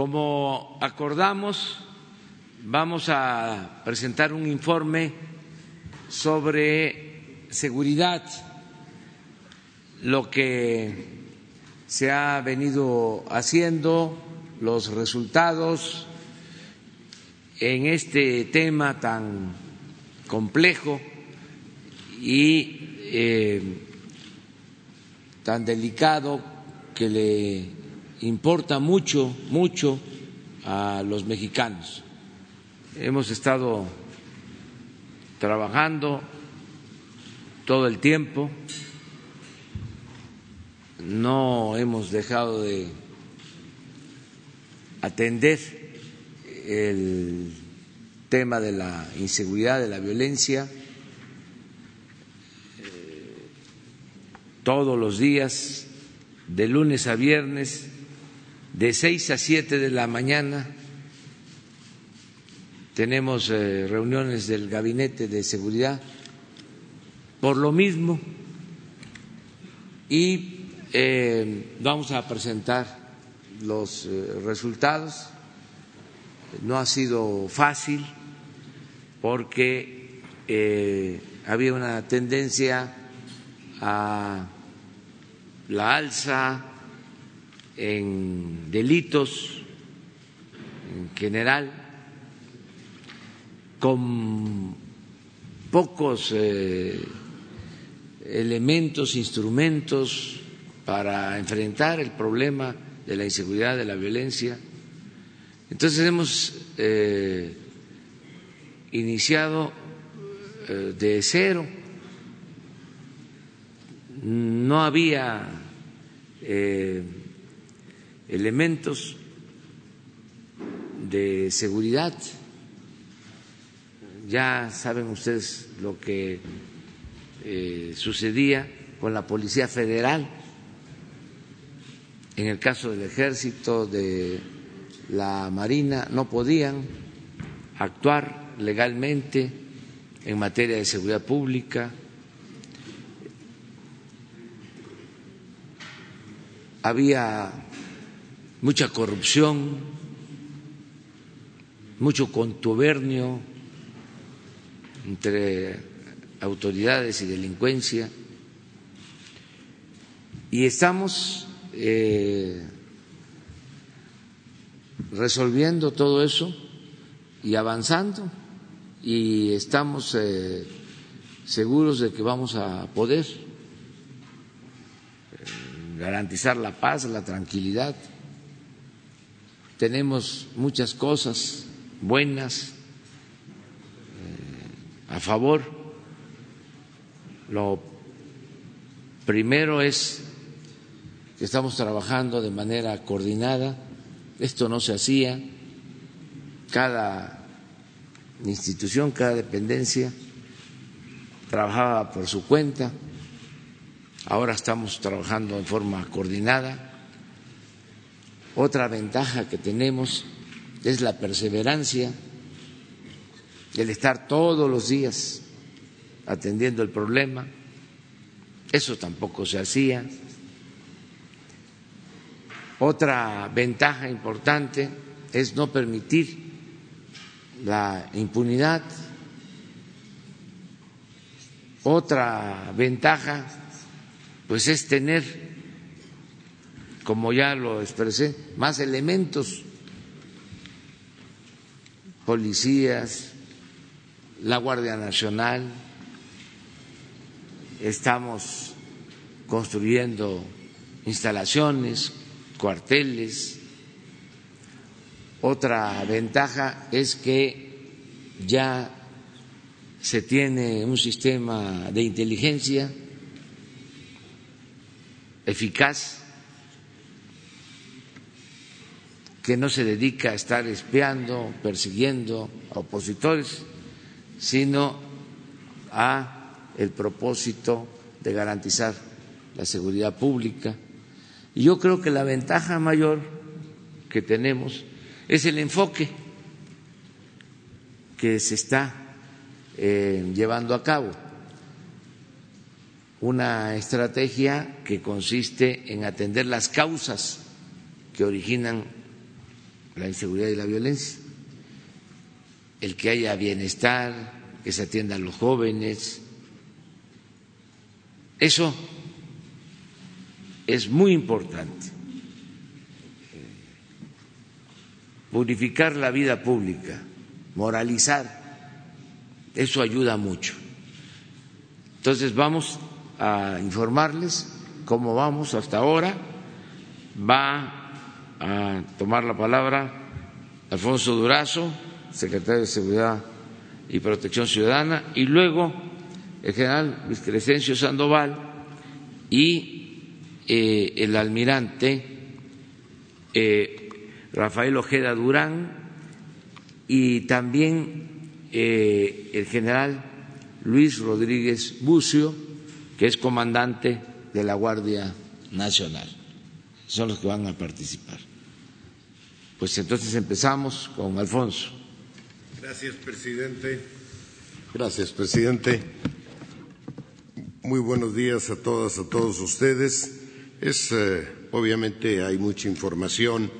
Como acordamos, vamos a presentar un informe sobre seguridad, lo que se ha venido haciendo, los resultados en este tema tan complejo y eh, tan delicado que le importa mucho, mucho a los mexicanos. Hemos estado trabajando todo el tiempo, no hemos dejado de atender el tema de la inseguridad, de la violencia, todos los días, de lunes a viernes, de seis a siete de la mañana tenemos eh, reuniones del Gabinete de Seguridad por lo mismo y eh, vamos a presentar los eh, resultados. No ha sido fácil porque había una tendencia a la alza en delitos en general, con pocos eh, elementos, instrumentos para enfrentar el problema de la inseguridad, de la violencia. Entonces hemos eh, iniciado eh, de cero. No había elementos de seguridad. Ya saben ustedes lo que eh, sucedía con la Policía Federal, en el caso del Ejército, de la Marina, no podían actuar legalmente en materia de seguridad pública. Había mucha corrupción, mucho contubernio entre autoridades y delincuencia. Y estamos eh, resolviendo todo eso y avanzando y estamos eh, seguros de que vamos a poder eh, garantizar la paz, la tranquilidad tenemos muchas cosas buenas eh, a favor. Lo primero es que estamos trabajando de manera coordinada. Esto no se hacía. Cada institución, cada dependencia trabajaba por su cuenta. Ahora estamos trabajando en forma coordinada otra ventaja que tenemos es la perseverancia, el estar todos los días atendiendo el problema. Eso tampoco se hacía. Otra ventaja importante es no permitir la impunidad. Otra ventaja pues es tener como ya lo expresé, más elementos, policías, la Guardia Nacional, estamos construyendo instalaciones, cuarteles. Otra ventaja es que ya se tiene un sistema de inteligencia eficaz que no se dedica a estar espiando, persiguiendo a opositores, sino a el propósito de garantizar la seguridad pública. Y yo creo que la ventaja mayor que tenemos es el enfoque que se está eh, llevando a cabo. Una estrategia que consiste en atender las causas que originan la inseguridad y la violencia, el que haya bienestar, que se atiendan los jóvenes. Eso es muy importante. Purificar la vida pública, moralizar, eso ayuda mucho. Entonces vamos a informarles cómo vamos hasta ahora. Va a tomar la palabra Alfonso Durazo, secretario de Seguridad y Protección Ciudadana, y luego el general Luis Crescencio Sandoval y eh, el almirante eh, Rafael Ojeda Durán y también eh, el general Luis Rodríguez Bucio, que es comandante de la Guardia Nacional. Son los que van a participar. Pues entonces empezamos con Alfonso. Gracias, presidente. Gracias, presidente. Muy buenos días a todas, a todos ustedes. Es eh, obviamente hay mucha información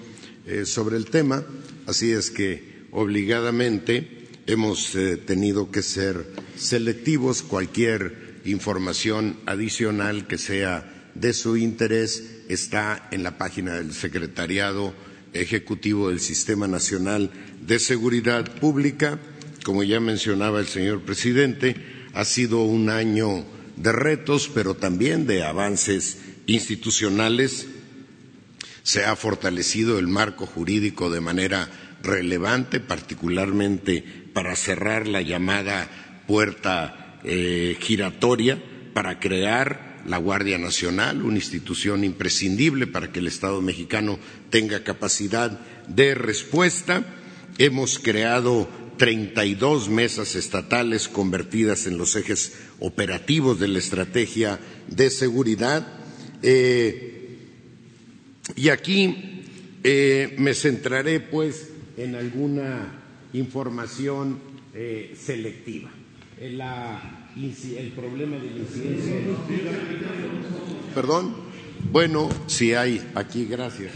eh, sobre el tema, así es que obligadamente hemos eh, tenido que ser selectivos. Cualquier información adicional que sea de su interés está en la página del Secretariado Ejecutivo del Sistema Nacional de Seguridad Pública. Como ya mencionaba el señor presidente, ha sido un año de retos, pero también de avances institucionales. Se ha fortalecido el marco jurídico de manera relevante, particularmente para cerrar la llamada puerta eh, giratoria, para crear la Guardia Nacional, una institución imprescindible para que el Estado mexicano tenga capacidad de respuesta. Hemos creado 32 mesas estatales convertidas en los ejes operativos de la estrategia de seguridad. Eh, y aquí eh, me centraré, pues, en alguna información eh, selectiva. El, el, problema de la incidencia Perdón. Bueno, si hay aquí, gracias.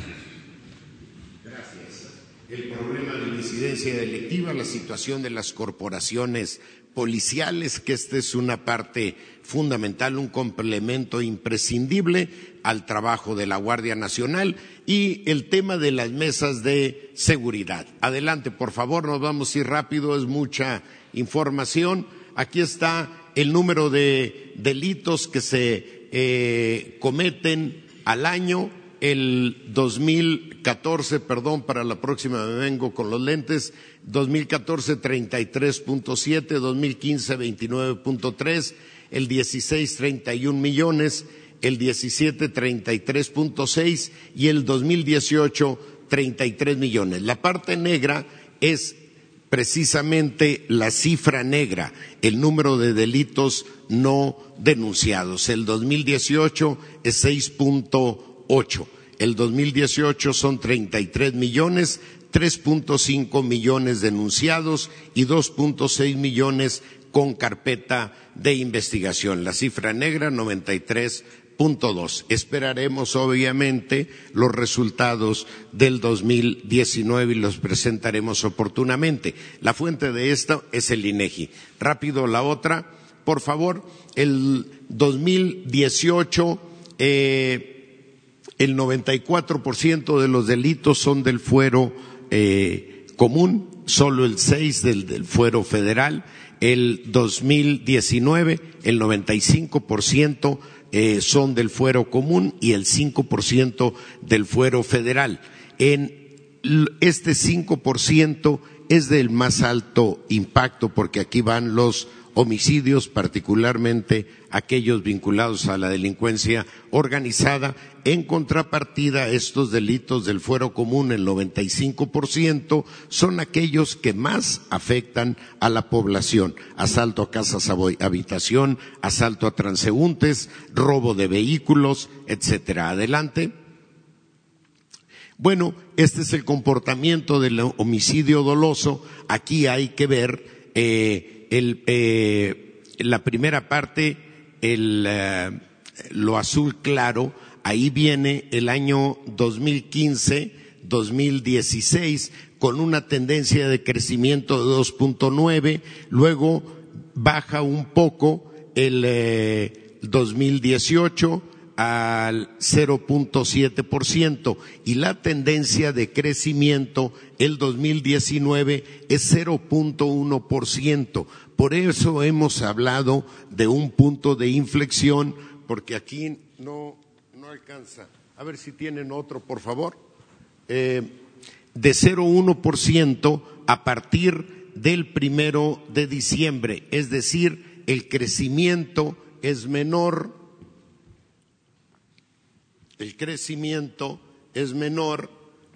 Gracias. El problema de la incidencia delictiva, la situación de las corporaciones policiales, que esta es una parte fundamental, un complemento imprescindible al trabajo de la Guardia Nacional y el tema de las mesas de seguridad. Adelante, por favor, nos vamos a ir rápido, es mucha información. Aquí está el número de delitos que se eh, cometen al año. El 2014, perdón, para la próxima me vengo con los lentes, 2014 33.7, 2015 29.3, el 16 31 millones, el 17 33.6 y el 2018 33 millones. La parte negra es precisamente la cifra negra, el número de delitos no denunciados. El 2018 es 6.8. El 2018 son 33 millones, 3.5 millones denunciados y 2.6 millones con carpeta de investigación. La cifra negra, 93 dos. Esperaremos, obviamente, los resultados del 2019 y los presentaremos oportunamente. La fuente de esto es el INEGI. Rápido la otra, por favor. El 2018, eh, el 94% de los delitos son del fuero eh, común, solo el 6 del, del fuero federal. El 2019, el 95% eh, son del fuero común y el 5% del fuero federal. En este 5% es del más alto impacto porque aquí van los homicidios, particularmente aquellos vinculados a la delincuencia organizada. En contrapartida, estos delitos del fuero común, el 95%, son aquellos que más afectan a la población. Asalto a casas habitación, asalto a transeúntes, robo de vehículos, etcétera. Adelante. Bueno, este es el comportamiento del homicidio doloso. Aquí hay que ver eh, el, eh, la primera parte, el, eh, lo azul claro, ahí viene el año 2015, 2016 con una tendencia de crecimiento de 2.9, luego baja un poco el 2018 eh, al 0.7% y la tendencia de crecimiento el 2019 es 0.1%. Por eso hemos hablado de un punto de inflexión, porque aquí no, no alcanza. A ver si tienen otro, por favor. Eh, de 0.1% a partir del primero de diciembre, es decir, el crecimiento es menor el crecimiento es menor,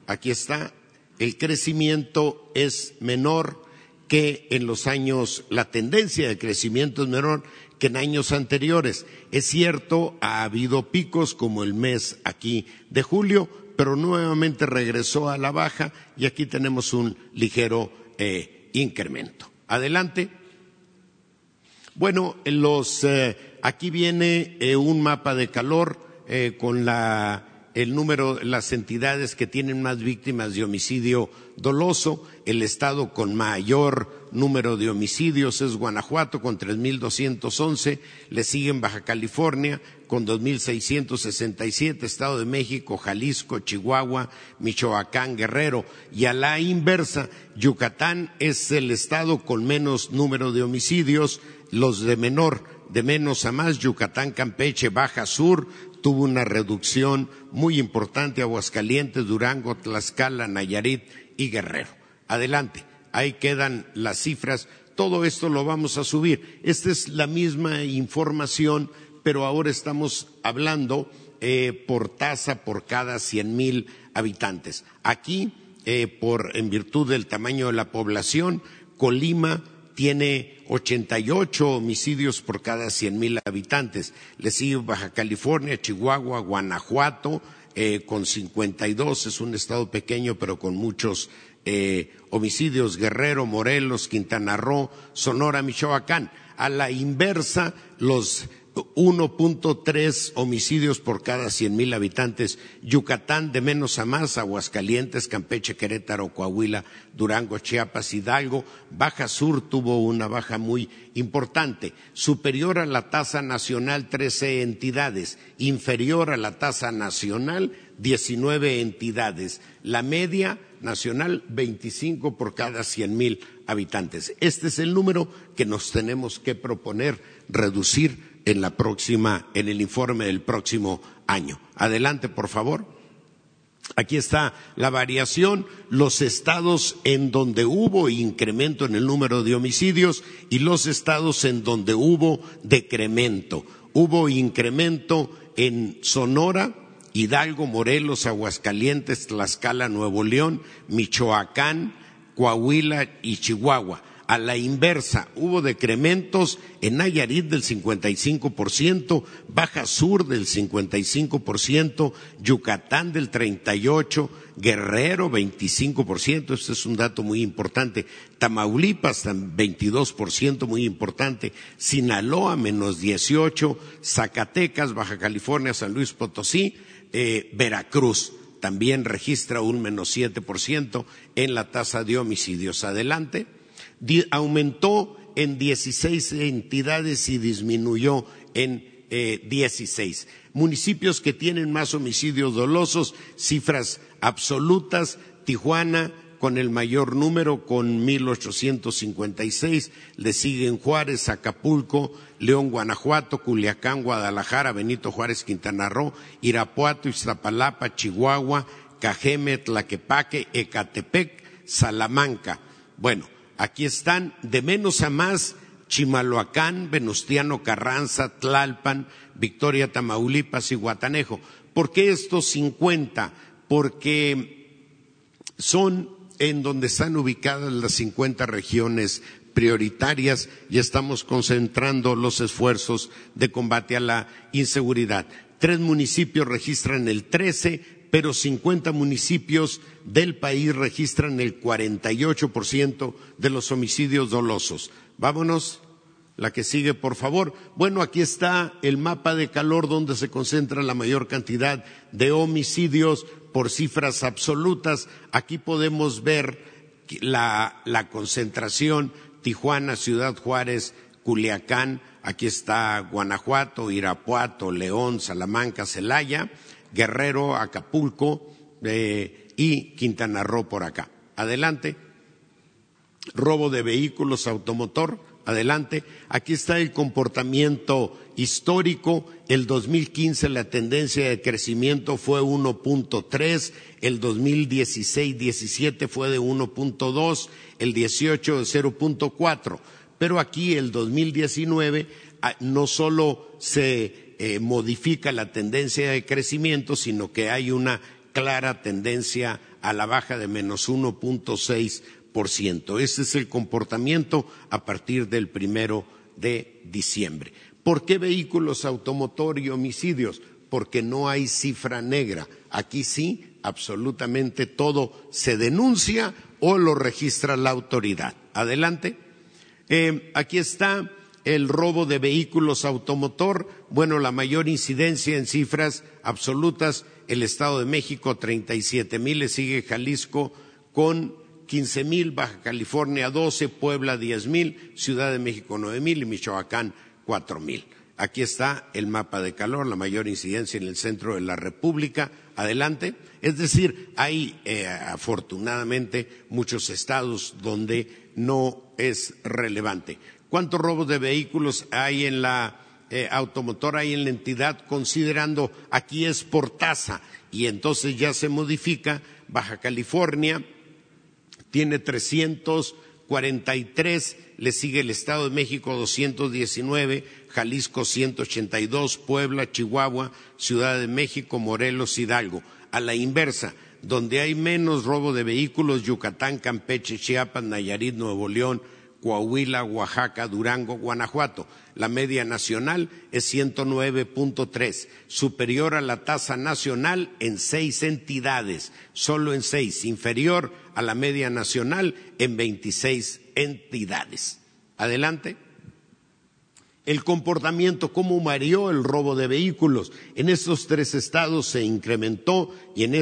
aquí está, el crecimiento es menor que en los años, la tendencia de crecimiento es menor que en años anteriores. Es cierto, ha habido picos como el mes aquí de julio, pero nuevamente regresó a la baja y aquí tenemos un ligero eh, incremento. Adelante. Bueno, los, eh, aquí viene eh, un mapa de calor eh, con la, el número, las entidades que tienen más víctimas de homicidio doloso. El estado con mayor número de homicidios es Guanajuato con 3.211, le siguen Baja California con 2.667, Estado de México, Jalisco, Chihuahua, Michoacán, Guerrero. Y a la inversa, Yucatán es el estado con menos número de homicidios, los de menor, de menos a más, Yucatán, Campeche, Baja Sur, tuvo una reducción muy importante Aguascalientes, Durango, Tlaxcala, Nayarit y Guerrero. Adelante, ahí quedan las cifras. Todo esto lo vamos a subir. Esta es la misma información, pero ahora estamos hablando eh, por tasa por cada cien mil habitantes. Aquí, eh, por, en virtud del tamaño de la población, Colima tiene 88 homicidios por cada 100 mil habitantes. Le sigue Baja California, Chihuahua, Guanajuato, eh, con 52. Es un estado pequeño, pero con muchos eh, homicidios. Guerrero, Morelos, Quintana Roo, Sonora, Michoacán. A la inversa, los 1.3 homicidios por cada 100 mil habitantes. Yucatán de menos a más, Aguascalientes, Campeche, Querétaro, Coahuila, Durango, Chiapas, Hidalgo. Baja Sur tuvo una baja muy importante, superior a la tasa nacional 13 entidades, inferior a la tasa nacional 19 entidades. La media nacional 25 por cada 100 mil habitantes. Este es el número que nos tenemos que proponer reducir en la próxima, en el informe del próximo año. Adelante, por favor. Aquí está la variación, los estados en donde hubo incremento en el número de homicidios y los estados en donde hubo decremento. Hubo incremento en Sonora, Hidalgo, Morelos, Aguascalientes, Tlaxcala, Nuevo León, Michoacán, Coahuila y Chihuahua a la inversa. Hubo decrementos en Nayarit del 55%, Baja Sur del 55%, Yucatán del 38%, Guerrero 25%, este es un dato muy importante, Tamaulipas 22%, muy importante, Sinaloa menos 18%, Zacatecas, Baja California, San Luis Potosí, eh, Veracruz también registra un menos 7% en la tasa de homicidios. Adelante aumentó en 16 entidades y disminuyó en eh, 16. Municipios que tienen más homicidios dolosos, cifras absolutas, Tijuana con el mayor número, con 1.856, le siguen Juárez, Acapulco, León, Guanajuato, Culiacán, Guadalajara, Benito Juárez, Quintana Roo, Irapuato, Iztapalapa, Chihuahua, Cajeme, Tlaquepaque, Ecatepec, Salamanca. Bueno, Aquí están de menos a más Chimaloacán, Venustiano Carranza, Tlalpan, Victoria Tamaulipas y Guatanejo. ¿Por qué estos 50? Porque son en donde están ubicadas las 50 regiones prioritarias y estamos concentrando los esfuerzos de combate a la inseguridad. Tres municipios registran el 13, pero 50 municipios del país registran el 48% de los homicidios dolosos. Vámonos, la que sigue, por favor. Bueno, aquí está el mapa de calor donde se concentra la mayor cantidad de homicidios por cifras absolutas. Aquí podemos ver la, la concentración Tijuana, Ciudad Juárez, Culiacán, aquí está Guanajuato, Irapuato, León, Salamanca, Celaya, Guerrero, Acapulco eh, y Quintana Roo por acá. Adelante. Robo de vehículos automotor. Adelante. Aquí está el comportamiento histórico. El 2015 la tendencia de crecimiento fue 1.3, el 2016-17 fue de 1.2, el 18 de 0.4. Pero aquí el 2019 ah, no solo se eh, modifica la tendencia de crecimiento, sino que hay una clara tendencia a la baja de menos 1.6%. Ese es el comportamiento a partir del primero de diciembre. ¿Por qué vehículos automotor y homicidios? Porque no hay cifra negra. Aquí sí, absolutamente todo se denuncia o lo registra la autoridad. Adelante. Eh, aquí está el robo de vehículos automotor. Bueno, la mayor incidencia en cifras absolutas, el Estado de México, 37 mil, le sigue Jalisco con 15 mil, Baja California 12, Puebla 10 mil, Ciudad de México 9 mil y Michoacán cuatro mil. Aquí está el mapa de calor, la mayor incidencia en el centro de la República. Adelante. Es decir, hay eh, afortunadamente muchos estados donde no es relevante. ¿Cuántos robos de vehículos hay en la eh, automotora, hay en la entidad, considerando aquí es por tasa y entonces ya se modifica? Baja California tiene 343 le sigue el Estado de México 219, Jalisco 182, Puebla, Chihuahua, Ciudad de México, Morelos, Hidalgo. A la inversa, donde hay menos robo de vehículos, Yucatán, Campeche, Chiapas, Nayarit, Nuevo León, Coahuila, Oaxaca, Durango, Guanajuato. La media nacional es 109.3, superior a la tasa nacional en seis entidades, solo en seis, inferior a la media nacional en 26 entidades. Adelante. El comportamiento, cómo mareó el robo de vehículos. En estos tres estados se incrementó y en,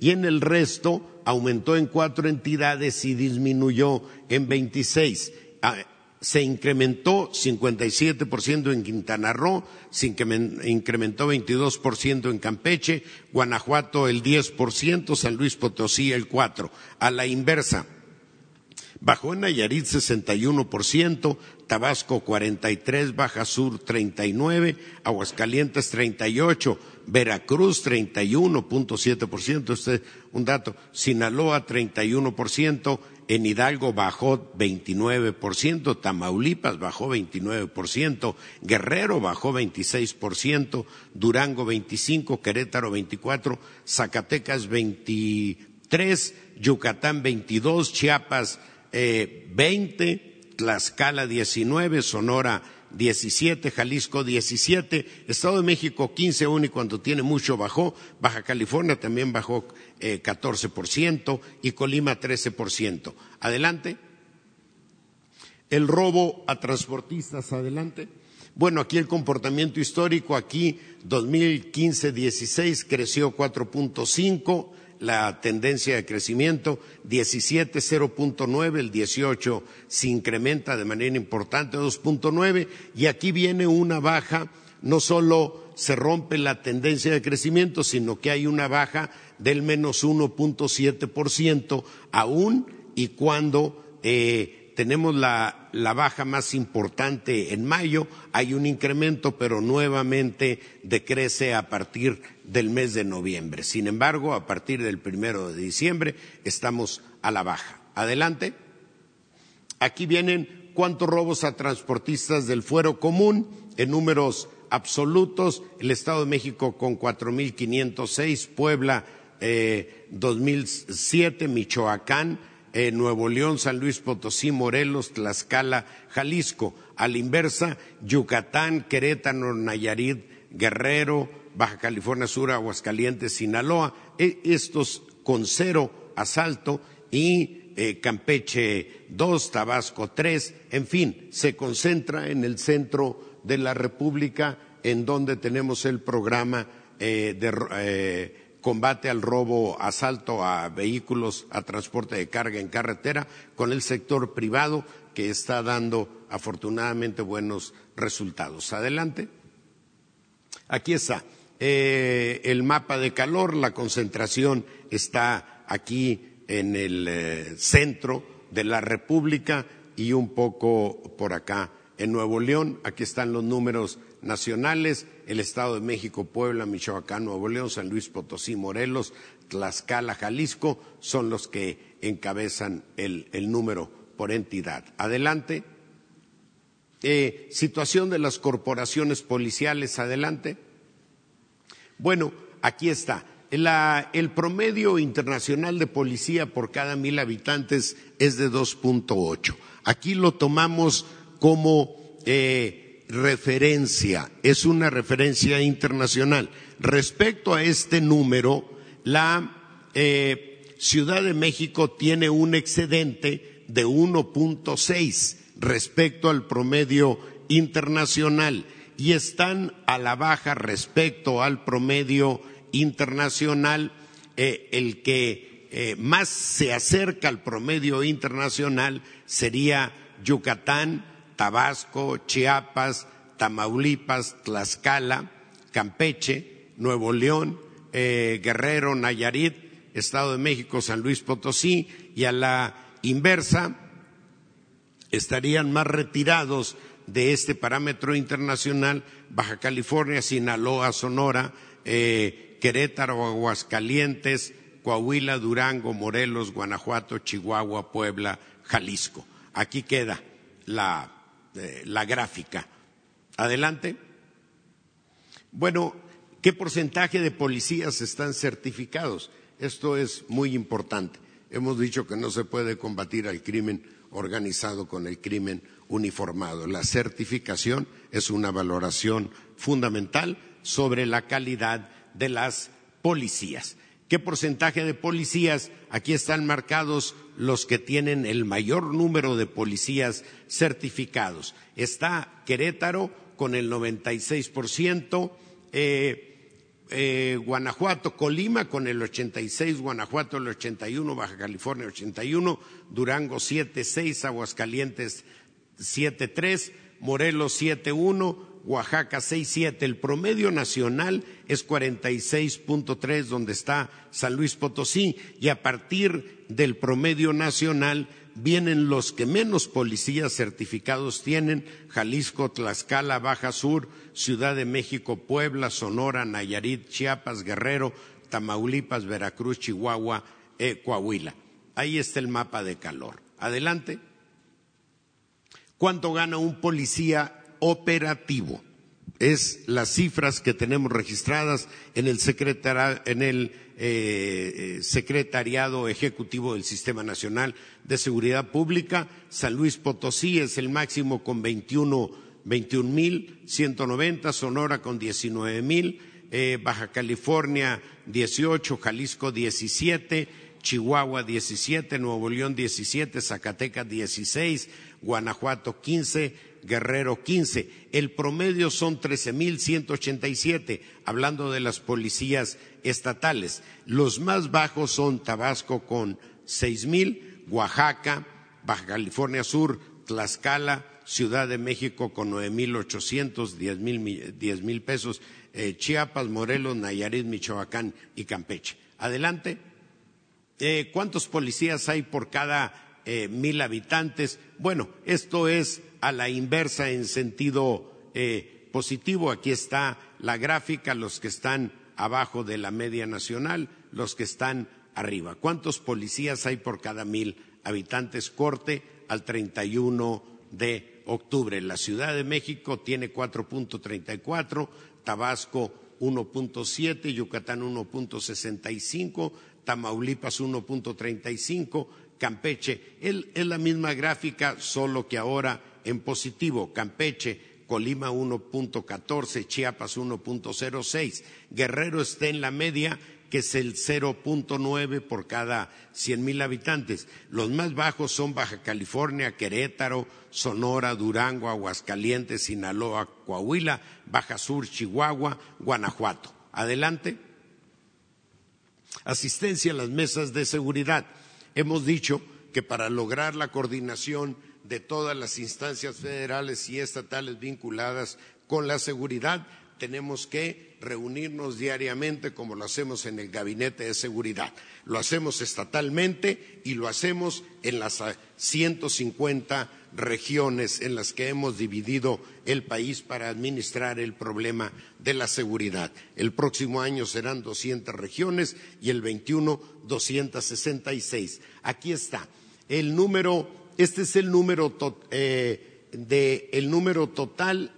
y en el resto aumentó en cuatro entidades y disminuyó en 26 se incrementó 57% en Quintana Roo, se incrementó 22% en Campeche, Guanajuato el 10%, San Luis Potosí el 4%. A la inversa, bajó en Nayarit 61%, Tabasco 43%, Baja Sur 39%, Aguascalientes 38%, Veracruz 31.7%, este un dato, Sinaloa 31%, en Hidalgo bajó 29%, Tamaulipas bajó 29%, Guerrero bajó 26%, Durango 25%, Querétaro 24%, Zacatecas 23%, Yucatán 22%, Chiapas 20%, eh, Tlaxcala 19%, Sonora 17, Jalisco 17, Estado de México 15 aún y cuando tiene mucho bajó, Baja California también bajó eh, 14% y Colima 13%. Adelante. El robo a transportistas, adelante. Bueno, aquí el comportamiento histórico, aquí 2015-16 creció 4.5, la tendencia de crecimiento, 17, 0.9, el 18 se incrementa de manera importante, 2.9, y aquí viene una baja, no solo se rompe la tendencia de crecimiento, sino que hay una baja del menos 1.7%, aún y cuando eh, tenemos la, la, baja más importante en mayo, hay un incremento, pero nuevamente decrece a partir del mes de noviembre. Sin embargo, a partir del primero de diciembre estamos a la baja. Adelante. Aquí vienen cuántos robos a transportistas del fuero común en números absolutos. El Estado de México con 4.506, Puebla eh, 2007, Michoacán, eh, Nuevo León, San Luis Potosí, Morelos, Tlaxcala, Jalisco. A la inversa, Yucatán, Querétaro, Nayarit, Guerrero, Baja California Sur, Aguascalientes, Sinaloa, e, estos con cero asalto y eh, Campeche dos, Tabasco tres, en fin, se concentra en el centro de la República en donde tenemos el programa eh, de combate al robo, asalto a vehículos, a transporte de carga en carretera, con el sector privado que está dando afortunadamente buenos resultados. Adelante. Aquí está eh, el mapa de calor, la concentración está aquí en el eh, centro de la República y un poco por acá en Nuevo León. Aquí están los números nacionales, el Estado de México, Puebla, Michoacán, Nuevo León, San Luis Potosí, Morelos, Tlaxcala, Jalisco, son los que encabezan el, número por entidad. Adelante. Eh, situación de las corporaciones policiales, adelante. Bueno, aquí está. el promedio internacional de policía por cada mil habitantes es de 2.8. Aquí lo tomamos como eh, referencia, es una referencia internacional. Respecto a este número, la eh, Ciudad de México tiene un excedente de 1.6 respecto al promedio internacional y están a la baja respecto al promedio internacional. Eh, el que eh, más se acerca al promedio internacional sería Yucatán, Tabasco, Chiapas, Tamaulipas, Tlaxcala, Campeche, Nuevo León, eh, Guerrero, Nayarit, Estado de México, San Luis Potosí, y a la inversa estarían más retirados de este parámetro internacional Baja California, Sinaloa, Sonora, eh, Querétaro, Aguascalientes, Coahuila, Durango, Morelos, Guanajuato, Chihuahua, Puebla, Jalisco. Aquí queda la, eh, la gráfica. Adelante. Bueno, ¿qué porcentaje de policías están certificados? Esto es muy importante. Hemos dicho que no se puede combatir al crimen organizado con el crimen uniformado. La certificación es una valoración fundamental sobre la calidad de las policías. ¿Qué porcentaje de policías? Aquí están marcados los que tienen el mayor número de policías certificados. Está Querétaro con el 96%, eh, eh, Guanajuato, Colima con el 86, Guanajuato el 81, Baja California 81, Durango 76, Aguascalientes 7.3, Morelos 7.1, Oaxaca 6.7. El promedio nacional es 46.3, donde está San Luis Potosí, y a partir del promedio nacional vienen los que menos policías certificados tienen, Jalisco, Tlaxcala, Baja Sur, Ciudad de México, Puebla, Sonora, Nayarit, Chiapas, Guerrero, Tamaulipas, Veracruz, Chihuahua, eh, Coahuila. Ahí está el mapa de calor. Adelante. ¿Cuánto gana un policía operativo? Es las cifras que tenemos registradas en el, eh, Secretariado Ejecutivo del Sistema Nacional de Seguridad Pública. San Luis Potosí es el máximo con 21 mil 190, Sonora con 19 mil, eh, Baja California 18, Jalisco 17, Chihuahua 17, Nuevo León 17, Zacatecas 16, Guanajuato 15, Guerrero 15. El promedio son 13.187, hablando de las policías estatales. Los más bajos son Tabasco con 6.000, Oaxaca, Baja California Sur, Tlaxcala, Ciudad de México con 9.800, 10 mil pesos, eh, Chiapas, Morelos, Nayarit, Michoacán y Campeche. Adelante. Eh, ¿Cuántos policías hay por cada eh, mil habitantes? Bueno, esto es a la inversa en sentido eh, positivo. Aquí está la gráfica, los que están abajo de la media nacional, los que están arriba. ¿Cuántos policías hay por cada mil habitantes? Corte al 31 de octubre. La Ciudad de México tiene 4.34, Tabasco 1.7, Yucatán 1.65, Tamaulipas 1.35, Campeche. Es la misma gráfica, solo que ahora en positivo. Campeche, Colima 1.14, Chiapas 1.06. Guerrero está en la media, que es el 0.9 por cada 100 mil habitantes. Los más bajos son Baja California, Querétaro, Sonora, Durango, Aguascalientes, Sinaloa, Coahuila, Baja Sur, Chihuahua, Guanajuato. Adelante. Asistencia a las mesas de seguridad. Hemos dicho que para lograr la coordinación de todas las instancias federales y estatales vinculadas con la seguridad, tenemos que reunirnos diariamente como lo hacemos en el Gabinete de Seguridad. Lo hacemos estatalmente y lo hacemos en las 150 regiones en las que hemos dividido el país para administrar el problema de la seguridad. El próximo año serán 200 regiones y el 21 266. Aquí está. El número, este es el número, eh, de, el número total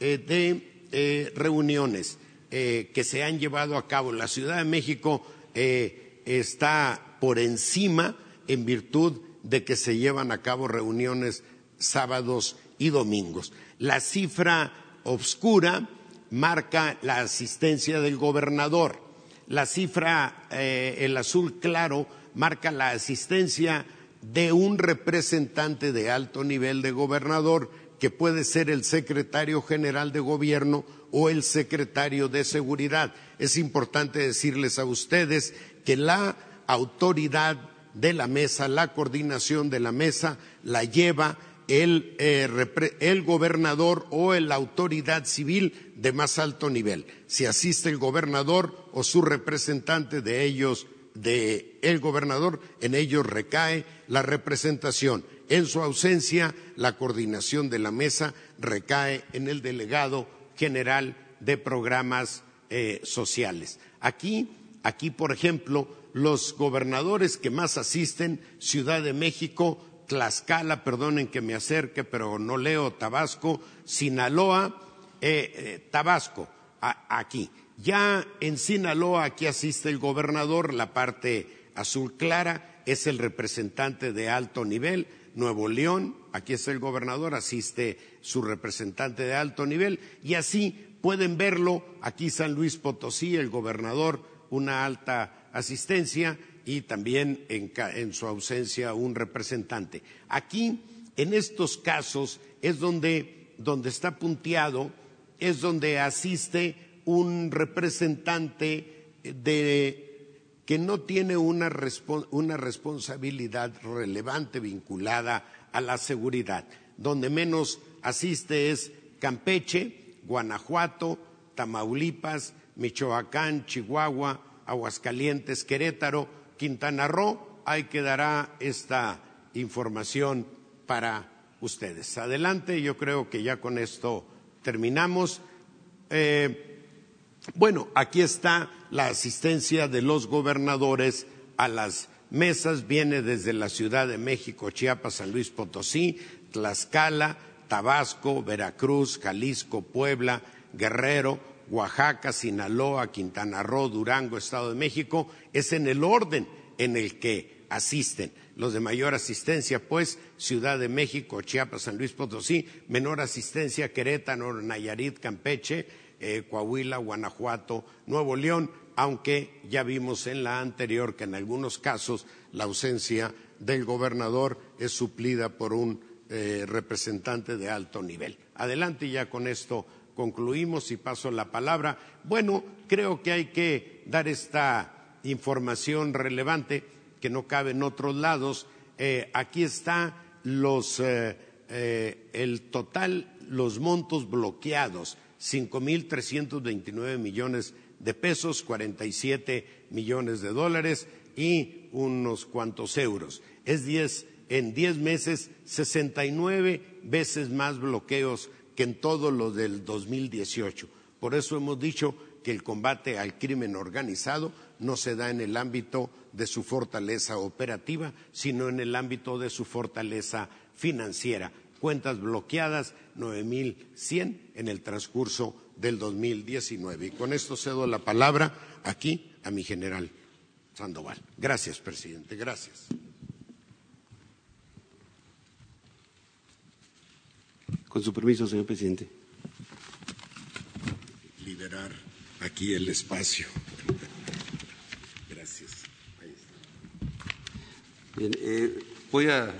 eh, de eh, reuniones que se han llevado a cabo. La Ciudad de México está por encima en virtud de que se llevan a cabo reuniones sábados y domingos. La cifra obscura marca la asistencia del gobernador. La cifra, el azul claro, marca la asistencia de un representante de alto nivel de gobernador que puede ser el secretario general de gobierno o el secretario de seguridad. Es importante decirles a ustedes que la autoridad de la mesa, la coordinación de la mesa, la lleva el, eh, el, gobernador o la autoridad civil de más alto nivel. Si asiste el gobernador o su representante de ellos, de el gobernador, en ellos recae la representación. En su ausencia, la coordinación de la mesa recae en el delegado general de programas eh, sociales. Aquí, aquí, por ejemplo, los gobernadores que más asisten, Ciudad de México, Tlaxcala, perdonen que me acerque, pero no leo Tabasco, Sinaloa, eh, eh, Tabasco, aquí. Ya en Sinaloa, aquí asiste el gobernador, la parte azul clara, es el representante de alto nivel, Nuevo León, aquí está el gobernador, asiste su representante de alto nivel, y así pueden verlo, aquí San Luis Potosí, el gobernador, una alta asistencia y también en, su ausencia un representante. Aquí, en estos casos, es donde, donde está punteado, es donde asiste un representante de que no tiene una, responsabilidad relevante vinculada a la seguridad. Donde menos asiste es Campeche, Guanajuato, Tamaulipas, Michoacán, Chihuahua, Aguascalientes, Querétaro, Quintana Roo. Ahí quedará esta información para ustedes. Adelante, yo creo que ya con esto terminamos. Eh, bueno, aquí está la asistencia de los gobernadores a las mesas, viene desde la Ciudad de México, Chiapas, San Luis Potosí, Tlaxcala, Tabasco, Veracruz, Jalisco, Puebla, Guerrero, Oaxaca, Sinaloa, Quintana Roo, Durango, Estado de México, es en el orden en el que asisten. Los de mayor asistencia, pues, Ciudad de México, Chiapas, San Luis Potosí, menor asistencia, Querétaro, Nayarit, Campeche, eh, Coahuila, Guanajuato, Nuevo León, aunque ya vimos en la anterior que en algunos casos la ausencia del gobernador es suplida por un eh, representante de alto nivel. Adelante, ya con esto concluimos y paso la palabra. Bueno, creo que hay que dar esta información relevante que no cabe en otros lados. Eh, aquí está el total, los montos bloqueados 5.329 millones de pesos, 47 millones de dólares y unos cuantos euros. Es diez, en 10 meses 69 veces más bloqueos que en todo lo del 2018. Por eso hemos dicho que el combate al crimen organizado no se da en el ámbito de su fortaleza operativa, sino en el ámbito de su fortaleza financiera cuentas bloqueadas, 9.100 en el transcurso del 2019. Y con esto cedo la palabra aquí a mi general Sandoval. Gracias, presidente. Gracias. Con su permiso, señor presidente. Liberar aquí el espacio. Gracias. Bien, eh, voy a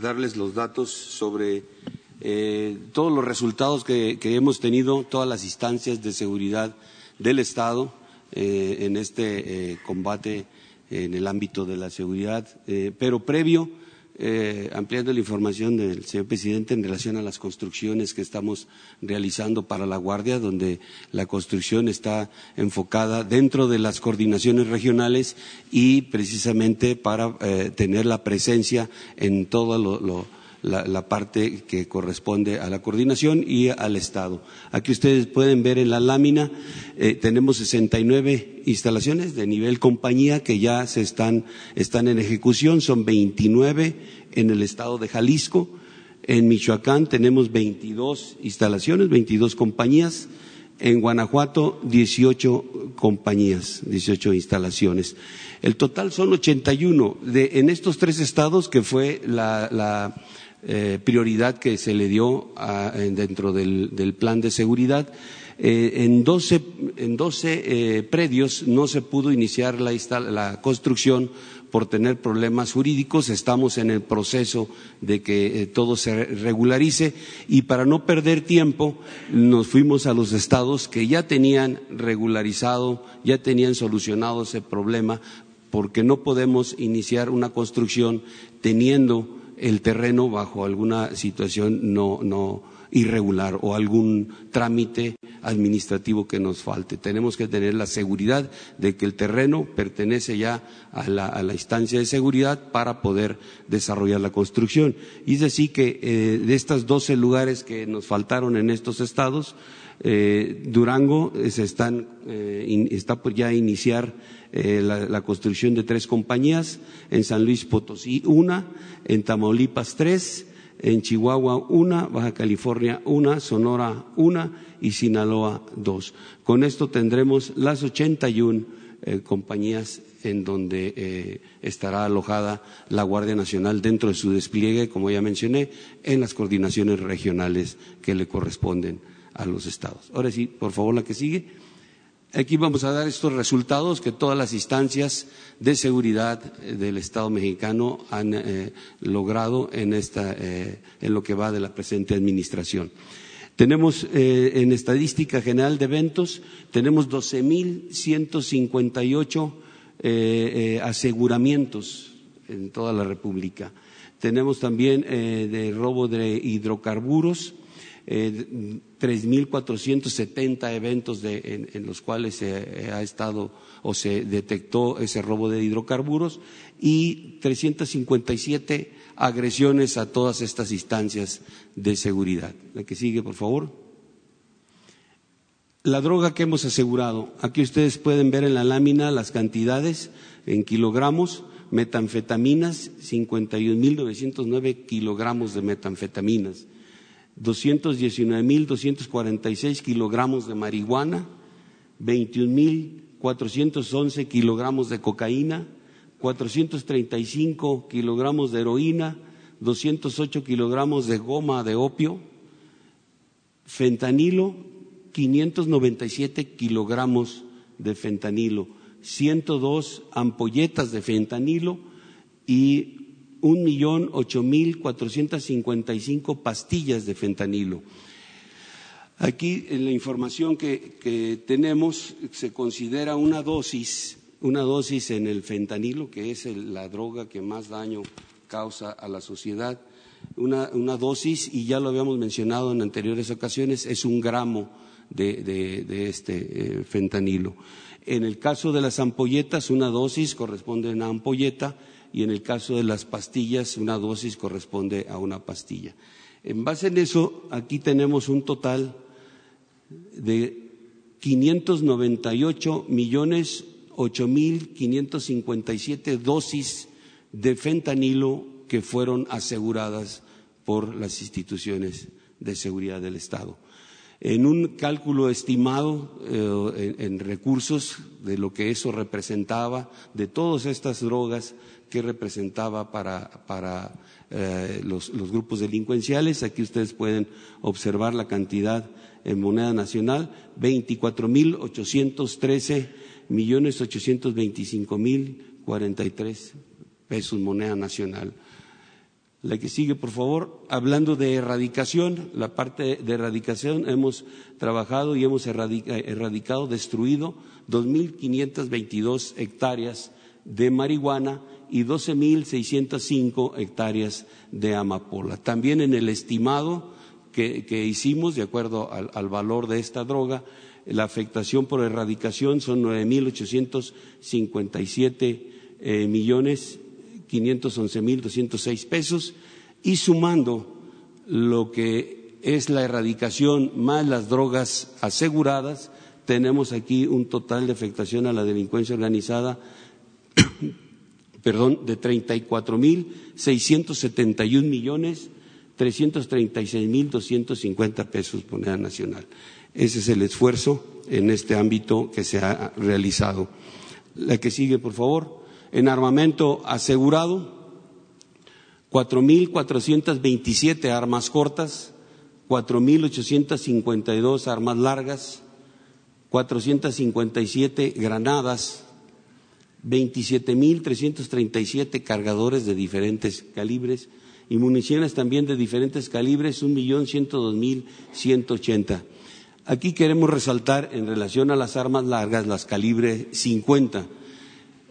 darles los datos sobre eh, todos los resultados que, hemos tenido, todas las instancias de seguridad del Estado en este combate en el ámbito de la seguridad, pero previo eh, ampliando la información del señor presidente en relación a las construcciones que estamos realizando para la Guardia, donde la construcción está enfocada dentro de las coordinaciones regionales y precisamente para eh, tener la presencia en todo lo la, parte que corresponde a la coordinación y al Estado. Aquí ustedes pueden ver en la lámina, eh, tenemos 69 instalaciones de nivel compañía que ya se están, están en ejecución, son 29 en el Estado de Jalisco. En Michoacán tenemos 22 instalaciones, 22 compañías. En Guanajuato, 18 compañías, 18 instalaciones. El total son 81 de, en estos tres estados que fue la, la eh, prioridad que se le dio dentro del, plan de seguridad. Eh, en doce, en eh, predios no se pudo iniciar la, la, construcción por tener problemas jurídicos. Estamos en el proceso de que todo se regularice y para no perder tiempo nos fuimos a los estados que ya tenían regularizado, ya tenían solucionado ese problema porque no podemos iniciar una construcción teniendo el terreno bajo alguna situación no, no irregular o algún trámite administrativo que nos falte. Tenemos que tener la seguridad de que el terreno pertenece ya a la, a la instancia de seguridad para poder desarrollar la construcción. Y es decir que eh, de estos 12 lugares que nos faltaron en estos estados, eh, Durango eh, se están, está por ya iniciar eh, la, construcción de tres compañías, en San Luis Potosí una, en Tamaulipas tres, en Chihuahua una, Baja California una, Sonora una y Sinaloa dos. Con esto tendremos las 81 eh, compañías en donde eh, estará alojada la Guardia Nacional dentro de su despliegue, como ya mencioné, en las coordinaciones regionales que le corresponden a los estados. Ahora sí, por favor, la que sigue. Aquí vamos a dar estos resultados que todas las instancias de seguridad eh, del Estado mexicano han eh, logrado en, esta, eh, en lo que va de la presente administración. Tenemos en estadística general de eventos, tenemos 12.158 aseguramientos en toda la República. Tenemos también de robo de hidrocarburos, eh, 3.470 eventos en, los cuales se eh, ha estado o se detectó ese robo de hidrocarburos y 357 agresiones a todas estas instancias de seguridad. La que sigue, por favor. La droga que hemos asegurado, aquí ustedes pueden ver en la lámina las cantidades en kilogramos, metanfetaminas, 51.909 kilogramos de metanfetaminas, 219.246 kilogramos de marihuana, 21.411 kilogramos de cocaína, 435 kilogramos de heroína, 208 kilogramos de goma de opio, fentanilo, 597 kilogramos de fentanilo, 102 ampolletas de fentanilo y un millón ocho mil cuatrocientos cincuenta y cinco pastillas de fentanilo. Aquí en la información que, tenemos se considera una dosis, una dosis en el fentanilo, que es la droga que más daño causa a la sociedad. Una, dosis, y ya lo habíamos mencionado en anteriores ocasiones, es un gramo de, este eh, fentanilo. En el caso de las ampolletas, una dosis corresponde a una ampolleta y en el caso de las pastillas una dosis corresponde a una pastilla. En base en eso, aquí tenemos un total de 598 millones ocho mil siete dosis de fentanilo que fueron aseguradas por las instituciones de seguridad del Estado. En un cálculo estimado eh, en, recursos de lo que eso representaba, de todas estas drogas, que representaba para, eh, los, grupos delincuenciales. Aquí ustedes pueden observar la cantidad en moneda nacional, 24.813 millones 825 mil 43 pesos moneda nacional. La que sigue, por favor. Hablando de erradicación, la parte de erradicación hemos trabajado y hemos erradicado, destruido 2.522 hectáreas de marihuana y 12.605 hectáreas de amapola. También en el estimado que, hicimos, de acuerdo al, valor de esta droga, la afectación por erradicación son 9.857 eh, millones 511.206 pesos y sumando lo que es la erradicación más las drogas aseguradas, tenemos aquí un total de afectación a la delincuencia organizada perdón, de 34.671 millones 336.250 pesos moneda nacional. Ese es el esfuerzo en este ámbito que se ha realizado. La que sigue, por favor en armamento asegurado, 4.427 armas cortas, 4.852 armas largas, 457 granadas, 27.337 cargadores de diferentes calibres y municiones también de diferentes calibres, 1.102.180. Aquí queremos resaltar en relación a las armas largas, las calibre 50.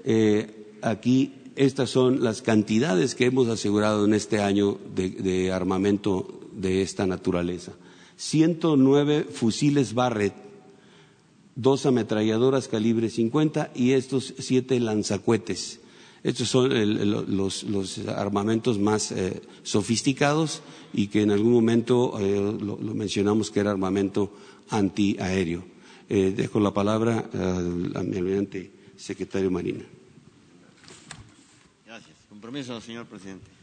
Eh, aquí estas son las cantidades que hemos asegurado en este año de, armamento de esta naturaleza. 109 fusiles Barrett, dos ametralladoras calibre 50 y estos siete lanzacuetes. Estos son los, armamentos más eh, sofisticados y que en algún momento eh, lo, mencionamos que era armamento antiaéreo. Eh, dejo la palabra al almirante secretario Marina. Compromiso, señor presidente.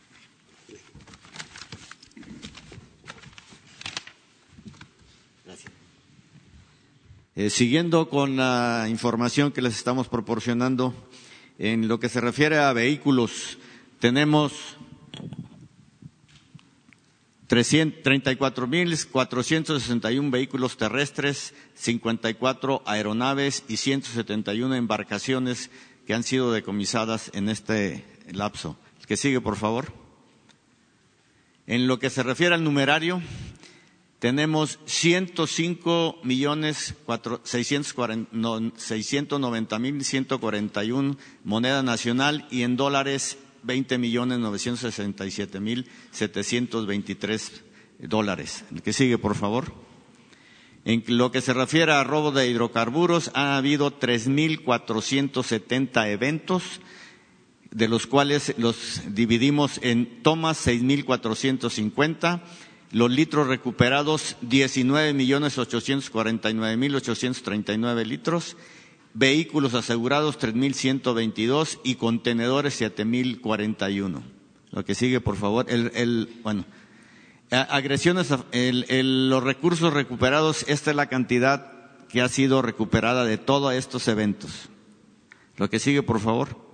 Eh, siguiendo con la información que les estamos proporcionando, en lo que se refiere a vehículos, tenemos 34.461 vehículos terrestres, 54 aeronaves y 171 embarcaciones que han sido decomisadas en este lapso. El que sigue, por favor. En lo que se refiere al numerario, tenemos 105 millones 690 mil 141 moneda nacional y en dólares 20 millones 967 mil 723 dólares. El que sigue, por favor. En lo que se refiere a robo de hidrocarburos, ha habido 3.470 eventos de los cuales los dividimos en tomas 6.450, los litros recuperados 19.849.839 litros, vehículos asegurados 3.122 y contenedores 7.041. Lo que sigue, por favor, el, bueno, agresiones, los recursos recuperados, esta es la cantidad que ha sido recuperada de todos estos eventos. Lo que sigue, por favor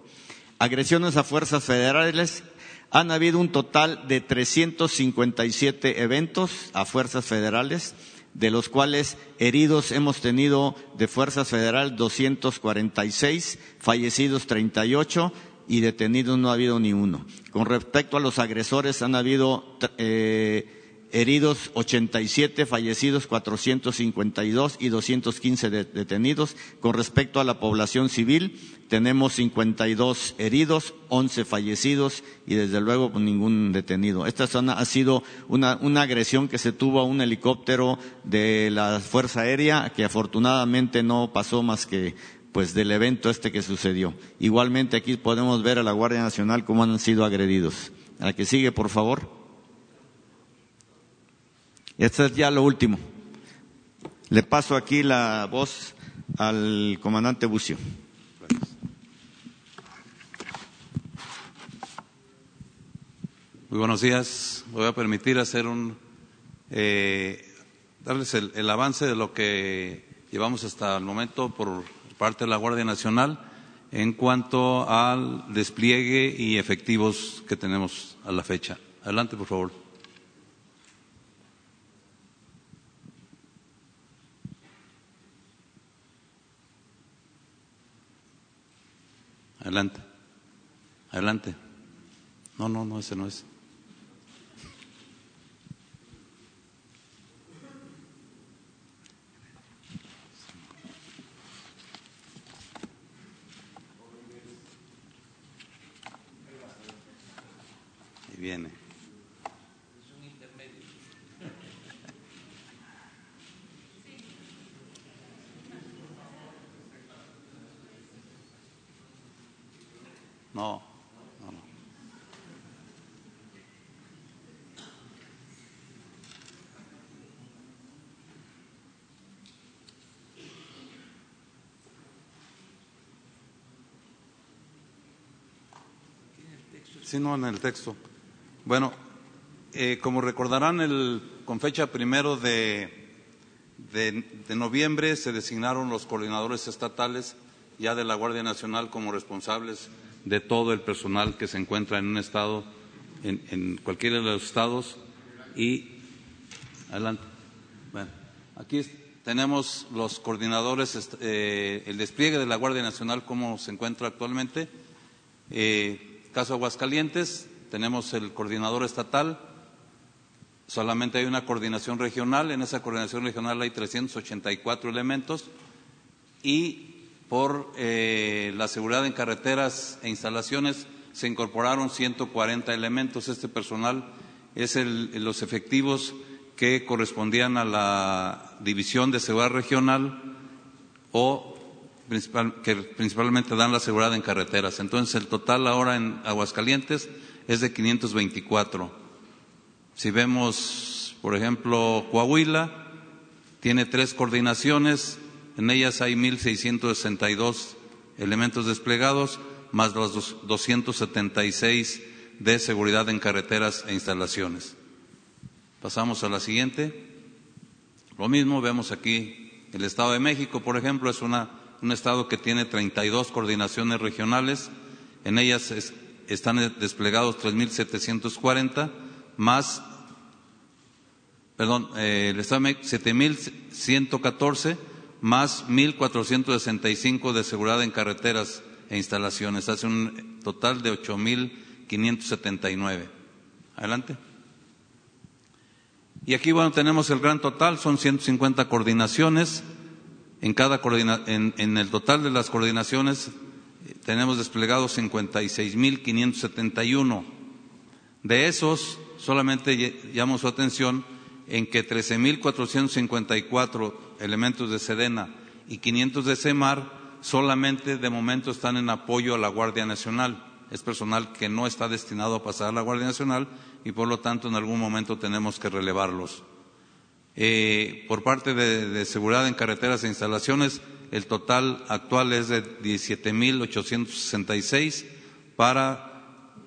agresiones a fuerzas federales, han habido un total de 357 eventos a fuerzas federales, de los cuales heridos hemos tenido de fuerzas federales 246, fallecidos 38 y detenidos no ha habido ni uno. Con respecto a los agresores, han habido eh, heridos 87, fallecidos 452 y 215 detenidos. Con respecto a la población civil, tenemos 52 heridos, 11 fallecidos y desde luego pues, ningún detenido. Esta zona ha sido una, una agresión que se tuvo a un helicóptero de la Fuerza Aérea que afortunadamente no pasó más que pues del evento este que sucedió. Igualmente aquí podemos ver a la Guardia Nacional cómo han sido agredidos. A la que sigue, por favor. Y esto es ya lo último. Le paso aquí la voz al comandante Bucio. Muy buenos días. Voy a permitir hacer un eh, darles el, el, avance de lo que llevamos hasta el momento por parte de la Guardia Nacional en cuanto al despliegue y efectivos que tenemos a la fecha. Adelante, por favor. Adelante. Adelante. No, no, no, ese no es. Viene. No, no, no. Sí, no, en el texto. Bueno, eh, como recordarán, el, con fecha primero de, de, de noviembre se designaron los coordinadores estatales ya de la Guardia Nacional como responsables de todo el personal que se encuentra en un estado, en, en cualquiera de los estados. Y, adelante. Bueno, aquí tenemos los coordinadores, eh, el despliegue de la Guardia Nacional, cómo se encuentra actualmente. Eh, caso Aguascalientes, tenemos el coordinador estatal, solamente hay una coordinación regional, en esa coordinación regional hay 384 elementos y por eh, la seguridad en carreteras e instalaciones se incorporaron 140 elementos. Este personal es el- los efectivos que correspondían a la División de Seguridad Regional o principal- que principalmente dan la seguridad en carreteras. Entonces, el total ahora en Aguascalientes es de 524. Si vemos, por ejemplo, Coahuila, tiene tres coordinaciones, en ellas hay 1.662 elementos desplegados, más los dos- 276 de seguridad en carreteras e instalaciones. Pasamos a la siguiente. Lo mismo vemos aquí el Estado de México, por ejemplo, es una, un estado que tiene 32 coordinaciones regionales, en ellas es- están desplegados 3.740 más perdón, eh, el Estado de México, 7.114 más 1.465 de seguridad en carreteras e instalaciones. Hace un total de 8.579. Adelante. Y aquí, bueno, tenemos el gran total, son 150 coordinaciones. En, cada coordina- en, el total de las coordinaciones tenemos desplegados 56.571. De esos, solamente llamo su atención en que 13.454 elementos de Sedena y 500 de CEMAR solamente de momento están en apoyo a la Guardia Nacional. Es personal que no está destinado a pasar a la Guardia Nacional y por lo tanto en algún momento tenemos que relevarlos. Eh, por parte de, seguridad en carreteras e instalaciones, el total actual es de 17.866 para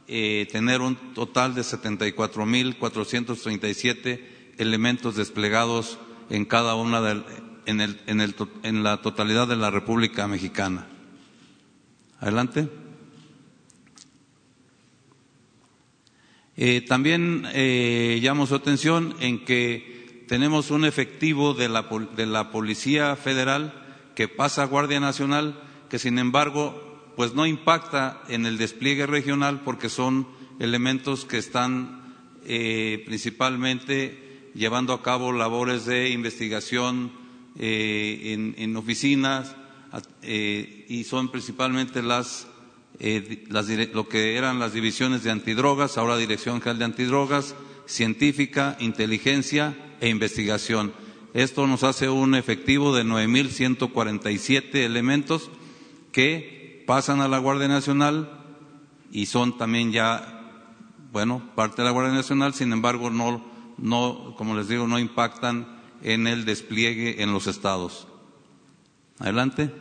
eh, tener un total de 74.437 elementos desplegados en cada una del- en, el- en el en la totalidad de la República Mexicana. Adelante. Eh, también eh, llamo su atención en que tenemos un efectivo de la, de la Policía Federal que pasa a Guardia Nacional, que sin embargo, pues no impacta en el despliegue regional porque son elementos que están eh, principalmente llevando a cabo labores de investigación eh, en, oficinas eh, y son principalmente las eh, lo que eran las divisiones de antidrogas, ahora Dirección General de Antidrogas, científica, inteligencia e investigación. Esto nos hace un efectivo de 9.147 elementos que pasan a la Guardia Nacional y son también ya, bueno, parte de la Guardia Nacional, sin embargo, no, no, como les digo, no impactan en el despliegue en los estados. Adelante.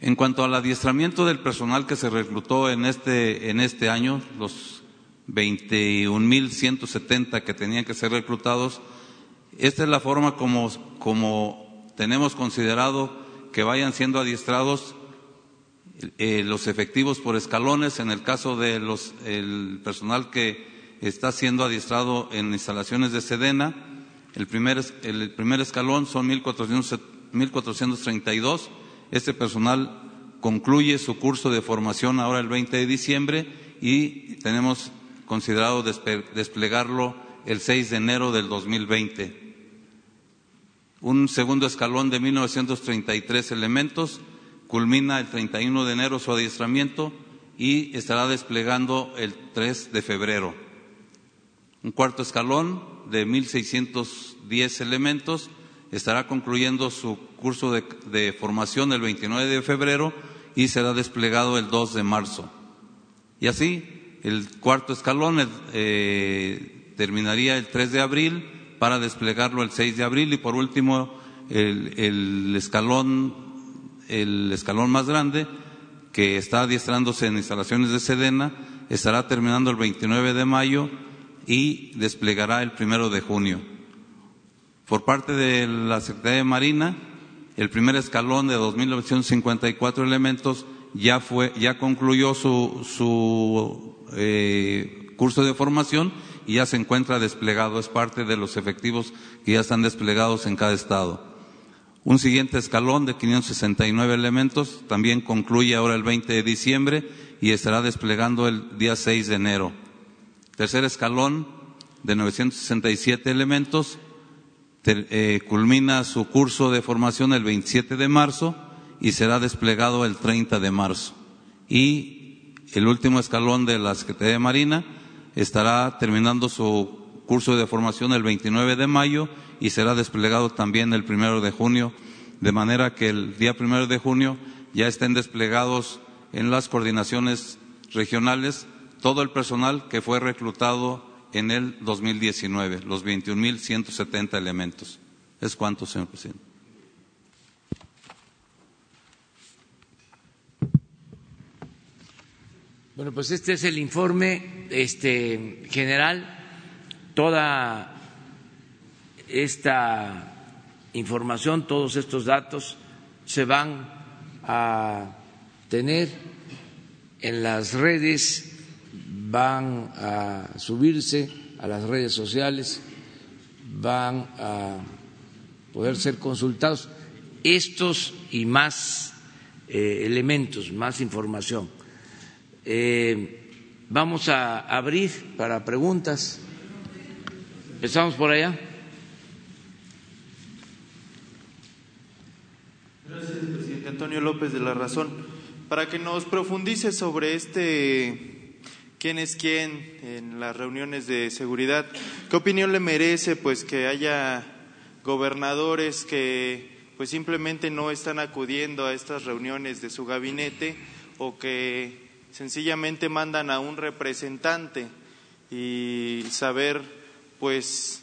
En cuanto al adiestramiento del personal que se reclutó en este, en este año, los 21.170 que tenían que ser reclutados, esta es la forma como, como tenemos considerado que vayan siendo adiestrados eh, los efectivos por escalones. En el caso de los, el personal que está siendo adiestrado en instalaciones de Sedena, el primer, el primer escalón son 1.400 1.432. Este personal concluye su curso de formación ahora el 20 de diciembre y tenemos considerado desplegarlo el 6 de enero del 2020. Un segundo escalón de 1933 elementos culmina el 31 de enero su adiestramiento y estará desplegando el 3 de febrero. Un cuarto escalón de 1.610 elementos estará concluyendo su curso de, formación el 29 de febrero y será desplegado el 2 de marzo. Y así, el cuarto escalón eh, terminaría el 3 de abril para desplegarlo el 6 de abril y por último el, escalón el escalón más grande que está adiestrándose en instalaciones de Sedena estará terminando el 29 de mayo y desplegará el primero de junio. Por parte de la Secretaría de Marina, el primer escalón de 2.954 elementos ya fue, ya concluyó su, su eh, curso de formación y ya se encuentra desplegado. Es parte de los efectivos que ya están desplegados en cada estado. Un siguiente escalón de 569 elementos también concluye ahora el 20 de diciembre y estará desplegando el día 6 de enero. Tercer escalón de 967 elementos eh, culmina su curso de formación el 27 de marzo y será desplegado el 30 de marzo. Y el último escalón de la Secretaría de Marina estará terminando su curso de formación el 29 de mayo y será desplegado también el primero de junio, de manera que el día primero de junio ya estén desplegados en las coordinaciones regionales todo el personal que fue reclutado en el 2019, los 21.170 elementos. ¿Es cuánto, señor presidente? Bueno, pues este es el informe este, general. Toda esta información, todos estos datos se van a tener en las redes, van a subirse a las redes sociales, van a poder ser consultados estos y más eh, elementos, más información. Eh, vamos a abrir para preguntas. Empezamos por allá. Antonio López de la Razón, para que nos profundice sobre este quién es quién en las reuniones de seguridad. ¿Qué opinión le merece pues que haya gobernadores que pues simplemente no están acudiendo a estas reuniones de su gabinete o que sencillamente mandan a un representante y saber pues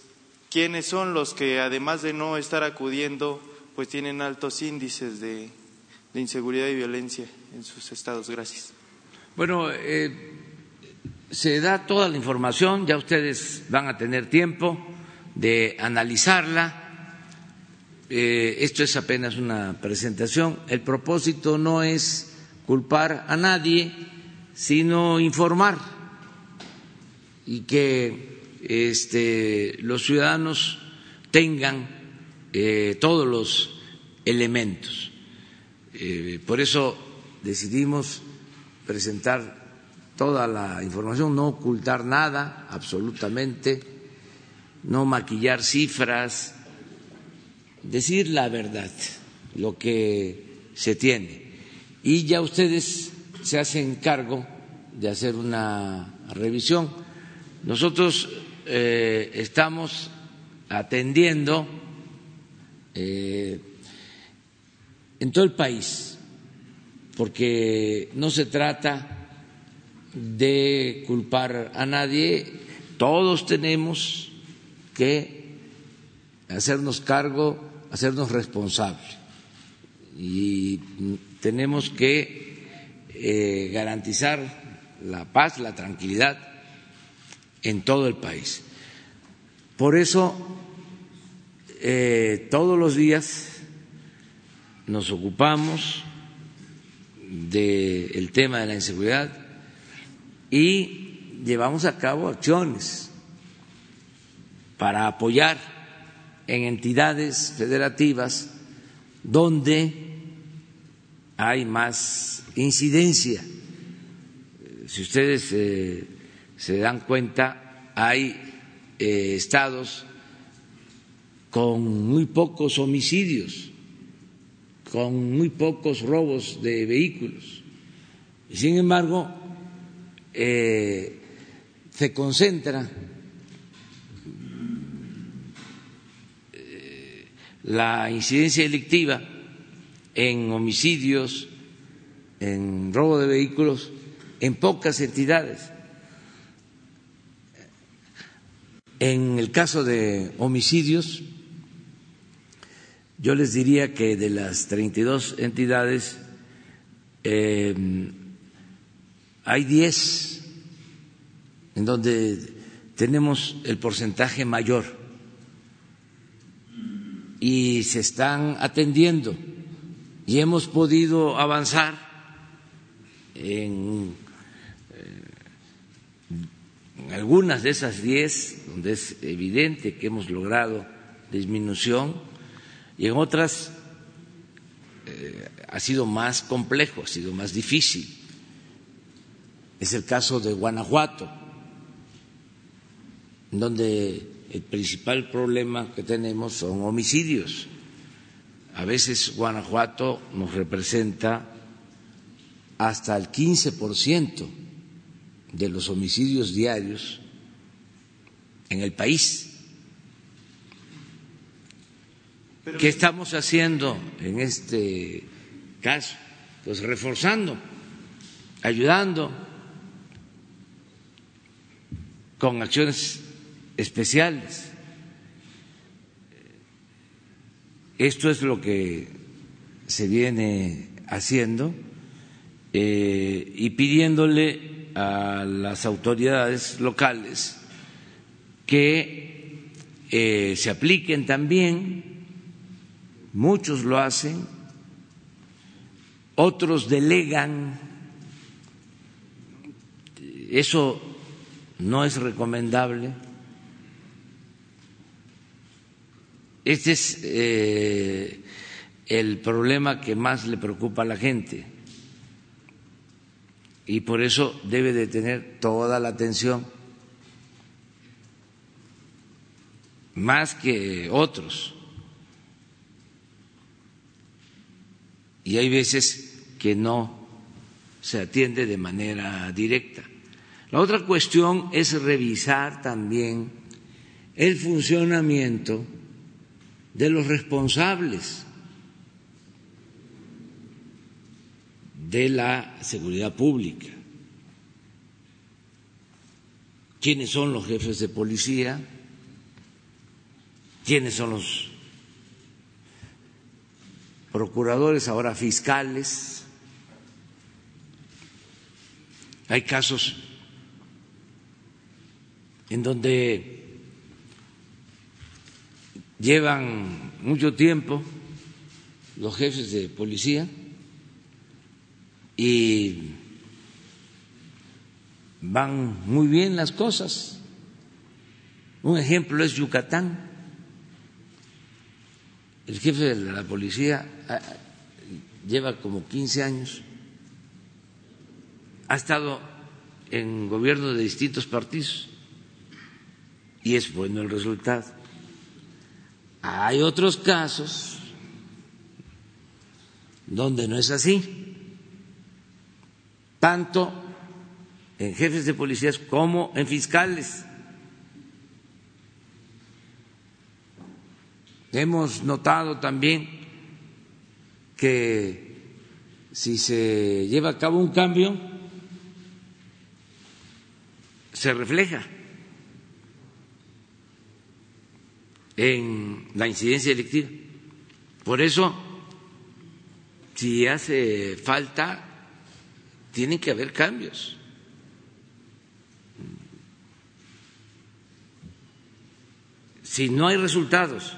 quiénes son los que además de no estar acudiendo pues tienen altos índices de de inseguridad y violencia en sus estados. Gracias. Bueno, eh, se da toda la información, ya ustedes van a tener tiempo de analizarla. Eh, esto es apenas una presentación. El propósito no es culpar a nadie, sino informar y que este, los ciudadanos tengan eh, todos los elementos. Eh, por eso decidimos presentar toda la información, no ocultar nada, absolutamente, no maquillar cifras, decir la verdad, lo que se tiene. Y ya ustedes se hacen cargo de hacer una revisión. Nosotros eh, estamos atendiendo eh, en todo el país, porque no se trata de culpar a nadie, todos tenemos que hacernos cargo, hacernos responsables y tenemos que eh, garantizar la paz, la tranquilidad en todo el país. Por eso, eh, todos los días nos ocupamos del tema de la inseguridad y llevamos a cabo acciones para apoyar en entidades federativas donde hay más incidencia. Si ustedes eh, se dan cuenta, hay eh, estados con muy pocos homicidios con muy pocos robos de vehículos. Sin embargo, eh, se concentra eh, la incidencia delictiva en homicidios, en robo de vehículos, en pocas entidades. En el caso de homicidios, yo les diría que de las 32 entidades eh, hay 10 en donde tenemos el porcentaje mayor y se están atendiendo y hemos podido avanzar en, en algunas de esas 10 donde es evidente que hemos logrado disminución y en otras eh, ha sido más complejo, ha sido más difícil. Es el caso de Guanajuato, donde el principal problema que tenemos son homicidios. A veces Guanajuato nos representa hasta el 15% de los homicidios diarios en el país. ¿Qué estamos haciendo en este caso? Pues reforzando, ayudando con acciones especiales. Esto es lo que se viene haciendo eh, y pidiéndole a las autoridades locales que eh, se apliquen también, muchos lo hacen, otros delegan, eso no es recomendable. Este es eh, el problema que más le preocupa a la gente y por eso debe de tener toda la atención, más que otros. Y hay veces que no se atiende de manera directa. La otra cuestión es revisar también el funcionamiento de los responsables de la seguridad pública. ¿Quiénes son los jefes de policía? ¿Quiénes son los procuradores, ahora fiscales? Hay casos en donde llevan mucho tiempo los jefes de policía y van muy bien las cosas. Un ejemplo es Yucatán. El jefe de la policía ah, lleva como 15 años, ha estado en gobierno de distintos partidos y es bueno el resultado. Hay otros casos donde no es así, tanto en jefes de policías como en fiscales. Hemos notado también que si se lleva a cabo un cambio, se refleja en la incidencia delictiva. Por eso, si hace falta, tienen que haber cambios. Si no hay resultados,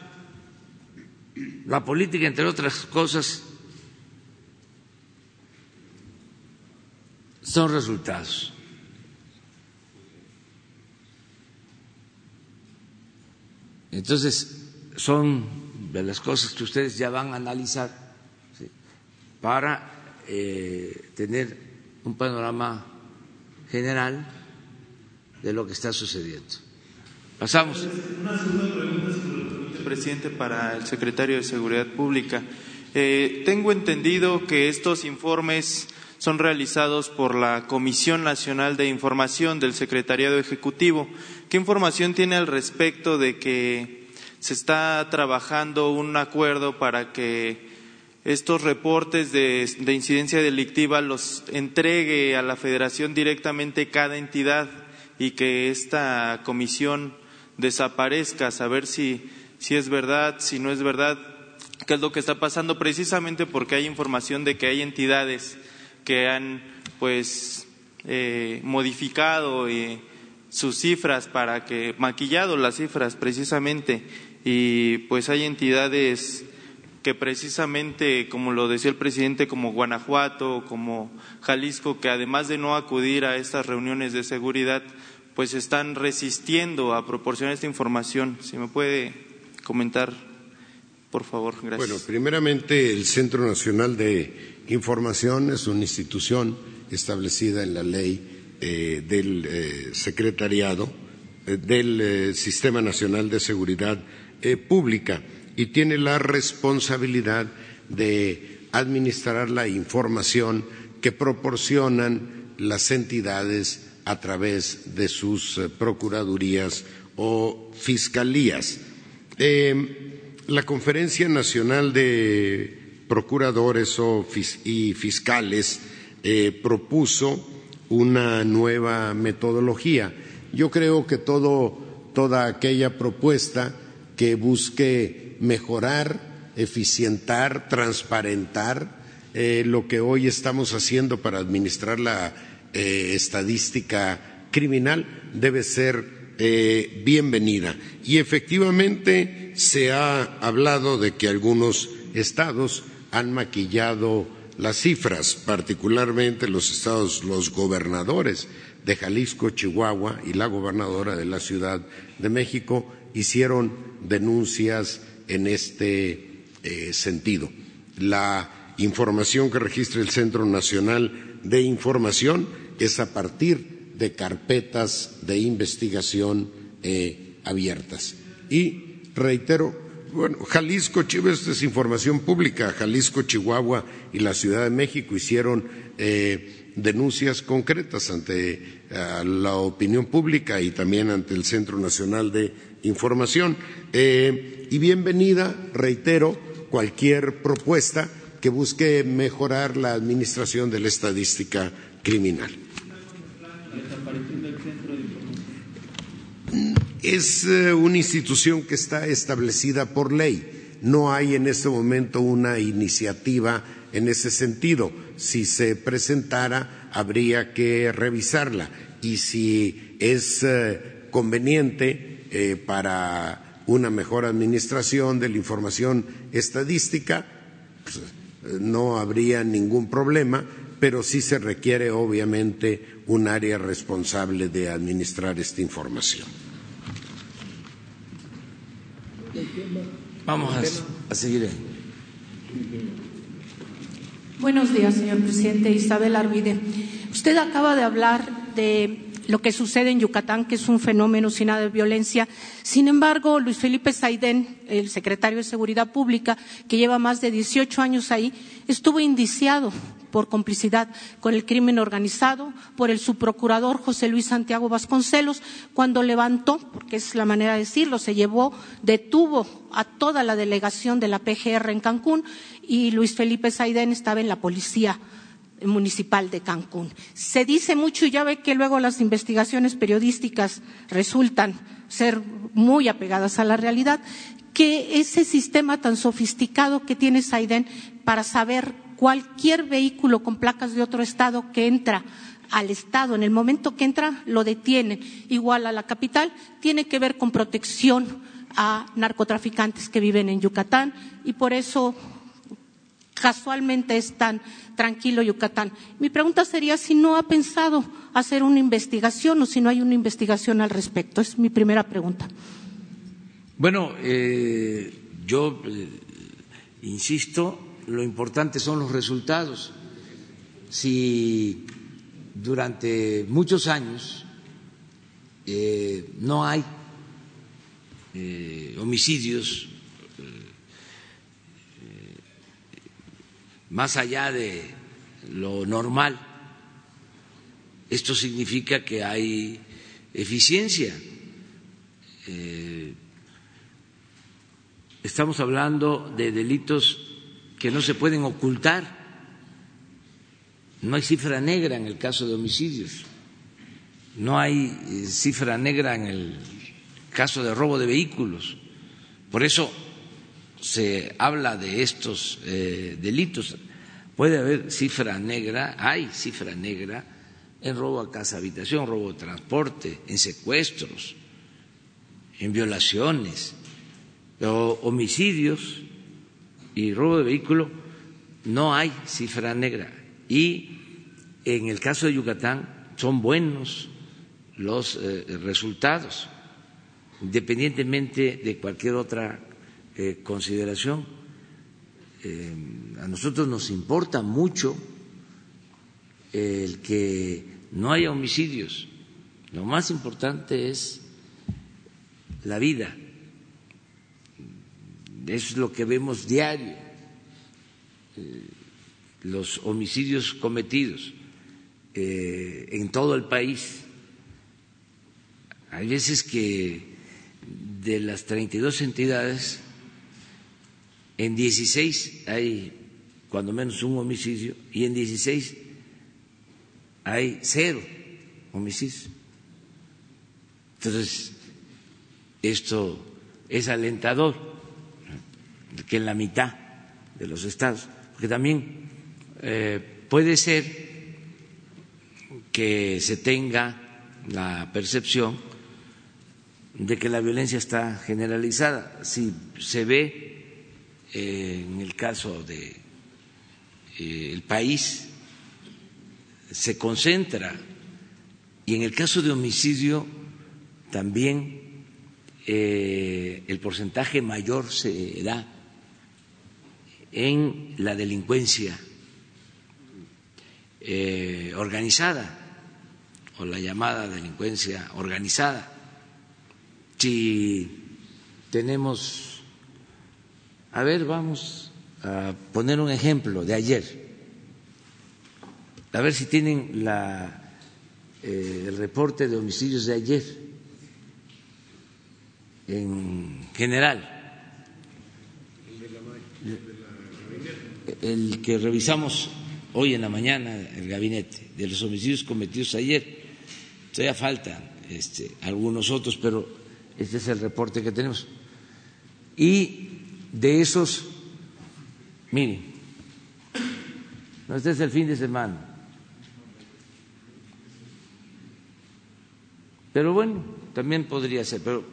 la política, entre otras cosas, son resultados. Entonces, son las cosas que ustedes ya van a analizar para eh, tener un panorama general de lo que está sucediendo. Pasamos. Una segunda pregunta, si presidente, para el secretario de Seguridad Pública. Eh, tengo entendido que estos informes son realizados por la Comisión Nacional de Información del Secretariado Ejecutivo. ¿Qué información tiene al respecto de que se está trabajando un acuerdo para que estos reportes de, de, incidencia delictiva los entregue a la Federación directamente cada entidad y que esta comisión desaparezca, saber si, si es verdad, si no es verdad, qué es lo que está pasando, precisamente porque hay información de que hay entidades que han pues eh, modificado eh, sus cifras para que, maquillado las cifras precisamente, y pues hay entidades que precisamente, como lo decía el presidente, como Guanajuato, como Jalisco, que además de no acudir a estas reuniones de seguridad, pues están resistiendo a proporcionar esta información. Si me puede comentar, por favor, gracias. Bueno, primeramente el Centro Nacional de Información es una institución establecida en la ley eh, del eh, secretariado eh, del Sistema Nacional de Seguridad Pública y tiene la responsabilidad de administrar la información que proporcionan las entidades a través de sus procuradurías o fiscalías. La Conferencia Nacional de Procuradores y Fiscales eh, propuso una nueva metodología. Yo creo que todo, toda aquella propuesta que busque mejorar, eficientar, transparentar eh, lo que hoy estamos haciendo para administrar la eh, estadística criminal debe ser eh, bienvenida. Y efectivamente se ha hablado de que algunos estados han maquillado las cifras, particularmente los estados, los gobernadores de Jalisco, Chihuahua y la gobernadora de la Ciudad de México hicieron denuncias en este eh, sentido. La información que registra el Centro Nacional de Información es a partir de carpetas de investigación eh, abiertas. Y reitero, bueno, Jalisco, esta es información pública, Jalisco, Chihuahua y la Ciudad de México hicieron eh, denuncias concretas ante uh, la opinión pública y también ante el Centro Nacional de Información. Eh, y bienvenida, reitero, cualquier propuesta que busque mejorar la administración de la estadística criminal. Es eh, una institución que está establecida por ley. No hay en este momento una iniciativa en ese sentido. Si se presentara, habría que revisarla. Y si es eh, conveniente eh, para una mejor administración de la información estadística, pues, no habría ningún problema, pero sí se requiere, obviamente, un área responsable de administrar esta información. Vamos a, a seguir. Buenos días, señor presidente. Isabel Arvide. Usted acaba de hablar de lo que sucede en Yucatán, que es un fenómeno sin nada de violencia. Sin embargo, Luis Felipe Saidén, el secretario de Seguridad Pública, que lleva más de 18 años ahí, estuvo indiciado por complicidad con el crimen organizado por el subprocurador José Luis Santiago Vasconcelos cuando levantó, porque es la manera de decirlo, se llevó, detuvo a toda la delegación de la PGR en Cancún y Luis Felipe Saidén estaba en la policía municipal de Cancún. Se dice mucho y ya ve que luego las investigaciones periodísticas resultan ser muy apegadas a la realidad, que ese sistema tan sofisticado que tiene Saidén para saber cualquier vehículo con placas de otro estado que entra al Estado, en el momento que entra, lo detienen. Igual a la capital, tiene que ver con protección a narcotraficantes que viven en Yucatán y por eso casualmente es tan tranquilo Yucatán. Mi pregunta sería si no ha pensado hacer una investigación o si no hay una investigación al respecto. Es mi primera pregunta. Bueno, eh, yo eh, insisto, lo importante son los resultados. Si durante muchos años eh, no hay homicidios más allá de lo normal. Esto significa que hay eficiencia. Eh, estamos hablando de delitos que no se pueden ocultar. No hay cifra negra en el caso de homicidios. No hay eh, cifra negra en el caso de robo de vehículos. Por eso se habla de estos eh, delitos. Puede haber cifra negra, hay cifra negra en robo a casa habitación, robo de transporte, en secuestros, en violaciones, o homicidios y robo de vehículo, no hay cifra negra. Y en el caso de Yucatán son buenos los eh, resultados, independientemente de cualquier otra eh, consideración. Eh, a nosotros nos importa mucho el que no haya homicidios. Lo más importante es la vida. Es lo que vemos diario, los homicidios cometidos en todo el país. Hay veces que de las 32 entidades en 16 hay cuando menos un homicidio y en 16 hay cero homicidios. Entonces, esto es alentador, que en la mitad de los estados, porque también eh, puede ser que se tenga la percepción de que la violencia está generalizada. Si se ve en el caso de eh, el país se concentra y en el caso de homicidio también eh, el porcentaje mayor se da en la delincuencia organizada o la llamada delincuencia organizada. Si tenemos a ver, vamos a poner un ejemplo de ayer. A ver si tienen la, eh, el reporte de homicidios de ayer en general. El que revisamos hoy en la mañana, el gabinete, de los homicidios cometidos ayer. Todavía faltan este, algunos otros, pero este es el reporte que tenemos. Y de esos, miren, no este es el fin de semana. Pero bueno, también podría ser, pero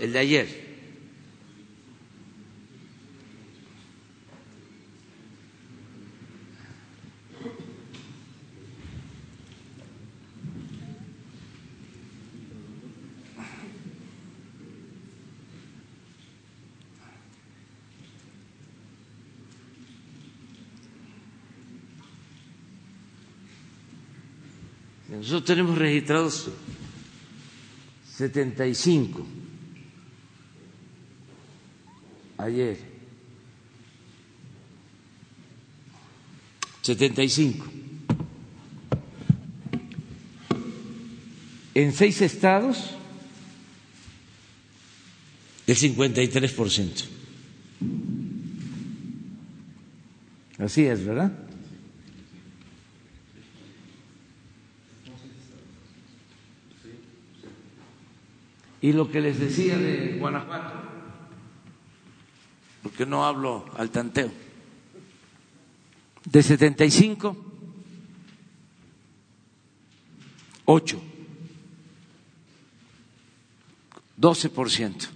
el de ayer, Nosotros tenemos registrados 75 ayer. 75. En seis estados, el 53%. Así es, ¿verdad? Y lo que les decía de Guanajuato, porque no hablo al tanteo, de 75, 8, 12%.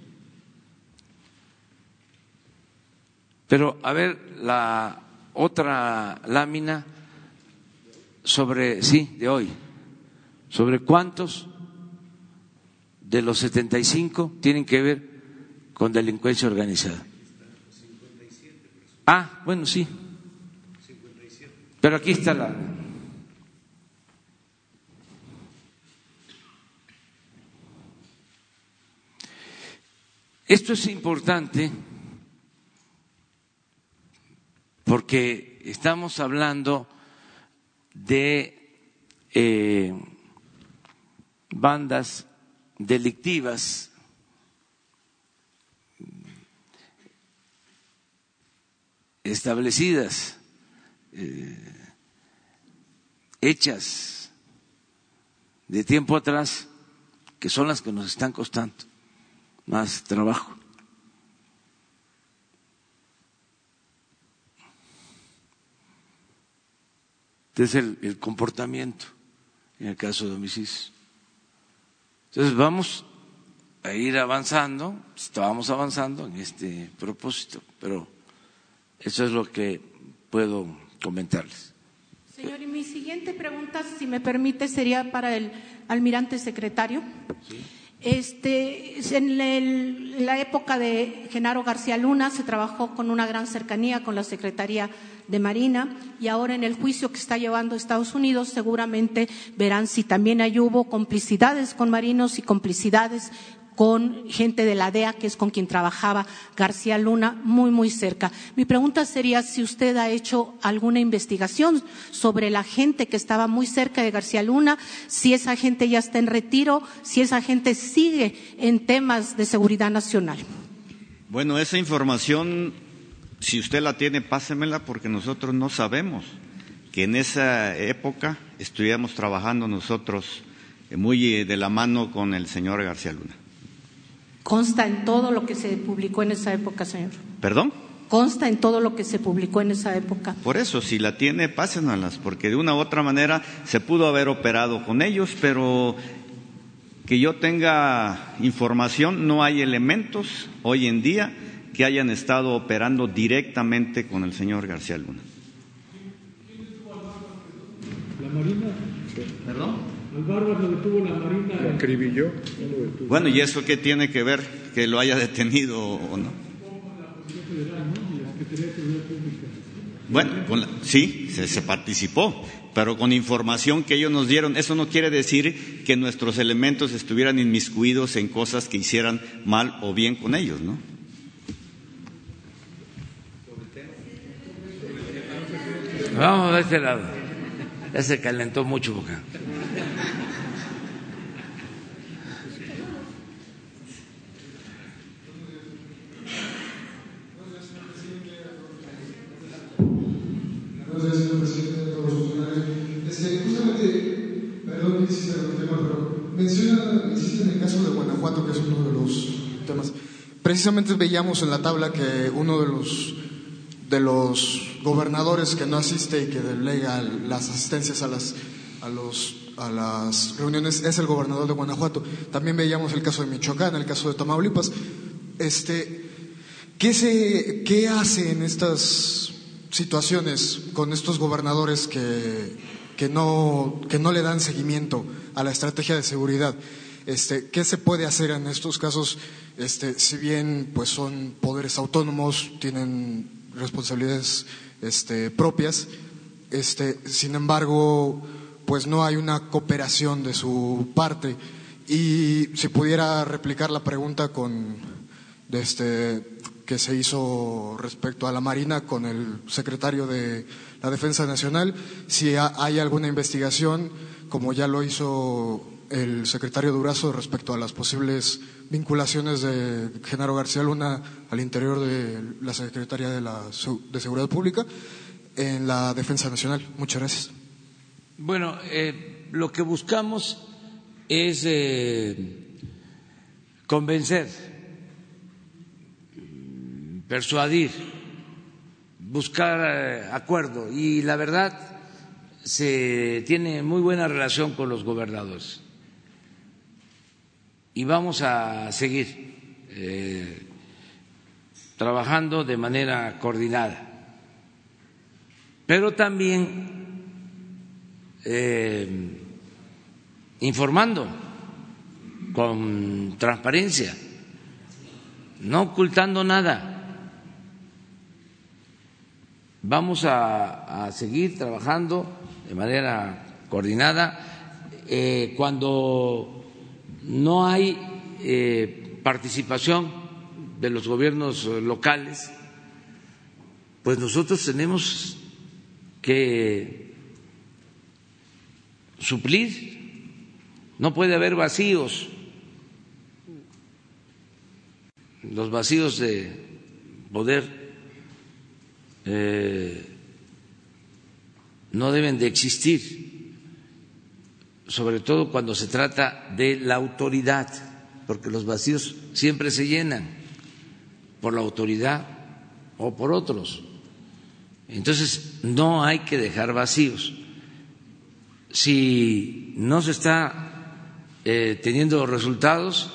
Pero a ver la otra lámina sobre, sí, de hoy, sobre cuántos de los 75 tienen que ver con delincuencia organizada. Ah, bueno, sí. Pero aquí está la... Esto es importante porque estamos hablando de eh, bandas delictivas establecidas, eh, hechas de tiempo atrás, que son las que nos están costando más trabajo. es el, el comportamiento en el caso de homicidios. Entonces vamos a ir avanzando, estábamos avanzando en este propósito, pero eso es lo que puedo comentarles. Señor, y mi siguiente pregunta, si me permite, sería para el almirante secretario. Este, en, la época de Genaro García Luna se trabajó con una gran cercanía con la Secretaría de Marina y ahora en el juicio que está llevando Estados Unidos seguramente verán si también hay hubo complicidades con marinos y complicidades con gente de la DEA, que es con quien trabajaba García Luna, muy, muy cerca. Mi pregunta sería si usted ha hecho alguna investigación sobre la gente que estaba muy cerca de García Luna, si esa gente ya está en retiro, si esa gente sigue en temas de seguridad nacional. Bueno, esa información, si usted la tiene, pásemela porque nosotros no sabemos que en esa época estuviéramos trabajando nosotros muy de la mano con el señor García Luna. Consta en todo lo que se publicó en esa época, señor. ¿Perdón? Consta en todo lo que se publicó en esa época. Por eso, si la tiene, pásenalas, porque de una u otra manera se pudo haber operado con ellos, pero que yo tenga información, no hay elementos hoy en día que hayan estado operando directamente con el señor García Luna. La Marina. ¿Perdón? Al bárbaro lo detuvo la Marina. Lo acribilló. Bueno, ¿y eso qué tiene que ver que lo haya detenido o no? Bueno, con la, sí, se, se, participó, pero con información que ellos nos dieron. Eso no quiere decir que nuestros elementos estuvieran inmiscuidos en cosas que hicieran mal o bien con ellos, ¿no? Vamos a este lado. Ya se calentó mucho boca. Este. Precisamente veíamos en la tabla que uno de los de los gobernadores que no asiste y que delega las asistencias a las a los a las reuniones es el gobernador de Guanajuato. También veíamos el caso de Michoacán, el caso de Tamaulipas. Este, ¿qué se qué hace en estas situaciones con estos gobernadores que, que, no, que no le dan seguimiento a la estrategia de seguridad. Este, ¿Qué se puede hacer en estos casos? Este, si bien pues son poderes autónomos, tienen responsabilidades este, propias, este, sin embargo, pues no hay una cooperación de su parte. Y si pudiera replicar la pregunta con de este, que se hizo respecto a la Marina con el secretario de la Defensa Nacional, si hay alguna investigación, como ya lo hizo el secretario Durazo respecto a las posibles vinculaciones de Genaro García Luna al interior de la Secretaría de, la, de Seguridad Pública en la Defensa Nacional. Muchas gracias. Bueno, eh, lo que buscamos es eh, convencer persuadir, buscar eh, acuerdo y la verdad se tiene muy buena relación con los gobernadores y vamos a seguir eh, trabajando de manera coordinada, pero también eh, informando con transparencia, no ocultando nada Vamos a, seguir trabajando de manera coordinada. Eh, cuando no hay eh, participación de los gobiernos locales, pues nosotros tenemos que suplir, no puede haber vacíos, los vacíos de poder eh, no deben de existir, sobre todo cuando se trata de la autoridad, porque los vacíos siempre se llenan por la autoridad o por otros. Entonces, no hay que dejar vacíos. Si no se está eh, teniendo resultados,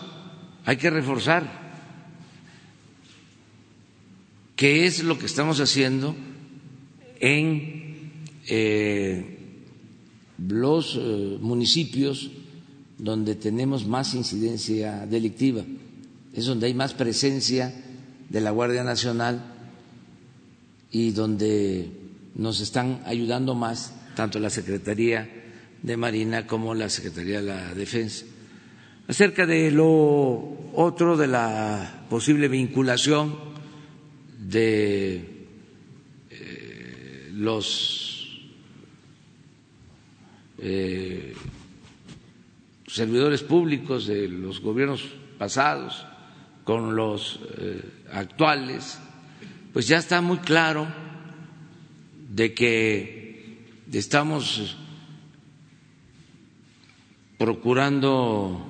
hay que reforzar. ¿Qué es lo que estamos haciendo en eh, los eh, municipios donde tenemos más incidencia delictiva? Es donde hay más presencia de la Guardia Nacional y donde nos están ayudando más tanto la Secretaría de Marina como la Secretaría de la Defensa. Acerca de lo otro, de la posible vinculación de eh, los eh, servidores públicos de los gobiernos pasados con los eh, actuales, pues ya está muy claro de que estamos procurando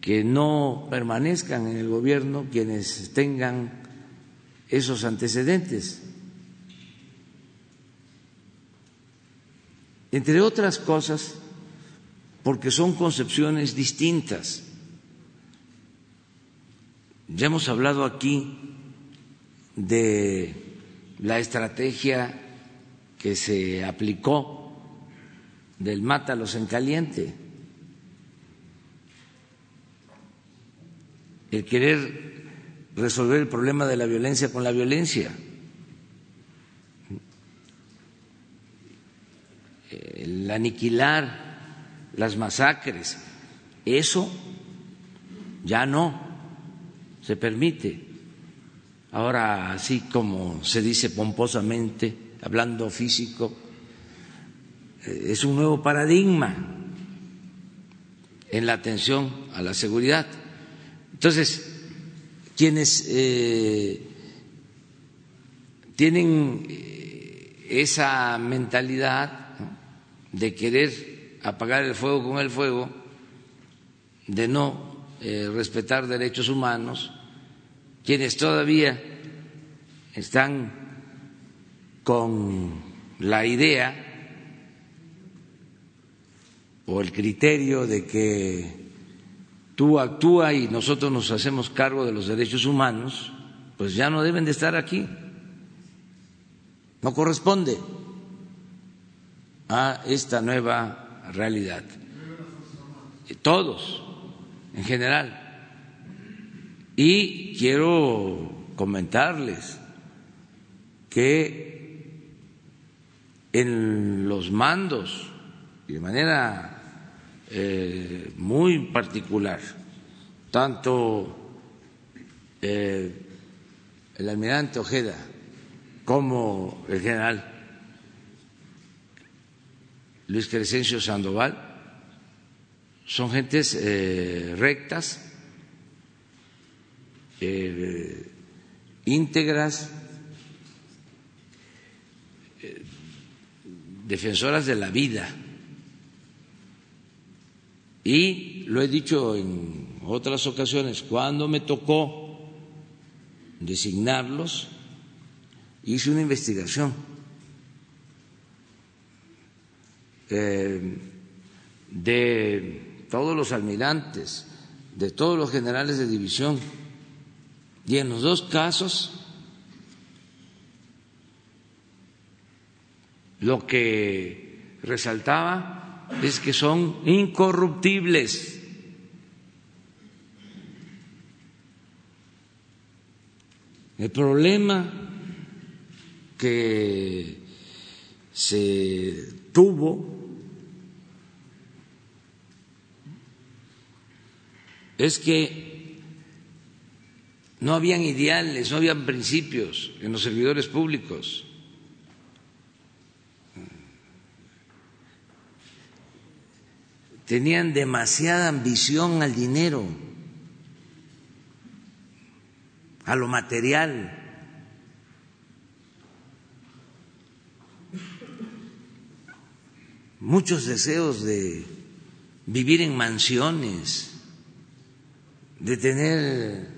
que no permanezcan en el gobierno quienes tengan esos antecedentes. Entre otras cosas, porque son concepciones distintas. Ya hemos hablado aquí de la estrategia que se aplicó del mátalos en caliente, el querer resolver el problema de la violencia con la violencia, el aniquilar las masacres, eso ya no se permite. Ahora, así como se dice pomposamente, hablando físico, eh, es un nuevo paradigma en la atención a la seguridad. Entonces, quienes eh, tienen eh, esa mentalidad de querer apagar el fuego con el fuego, de no respetar derechos humanos, quienes todavía están con la idea o el criterio de que tú actúa y nosotros nos hacemos cargo de los derechos humanos, pues ya no deben de estar aquí. No corresponde a esta nueva realidad. Todos, en general. Y quiero comentarles que en los mandos, de manera eh, muy particular, tanto eh, el almirante Ojeda como el general Luis Crescencio Sandoval son gentes eh, rectas, eh, íntegras, eh, defensoras de la vida. Y lo he dicho en otras ocasiones, cuando me tocó designarlos, hice una investigación eh, de todos los almirantes, de todos los generales de división, y en los dos casos, lo que resaltaba es que son incorruptibles. El problema que se tuvo es que no habían ideales, no habían principios en los servidores públicos. tenían demasiada ambición al dinero, a lo material. Muchos deseos de vivir en mansiones, de tener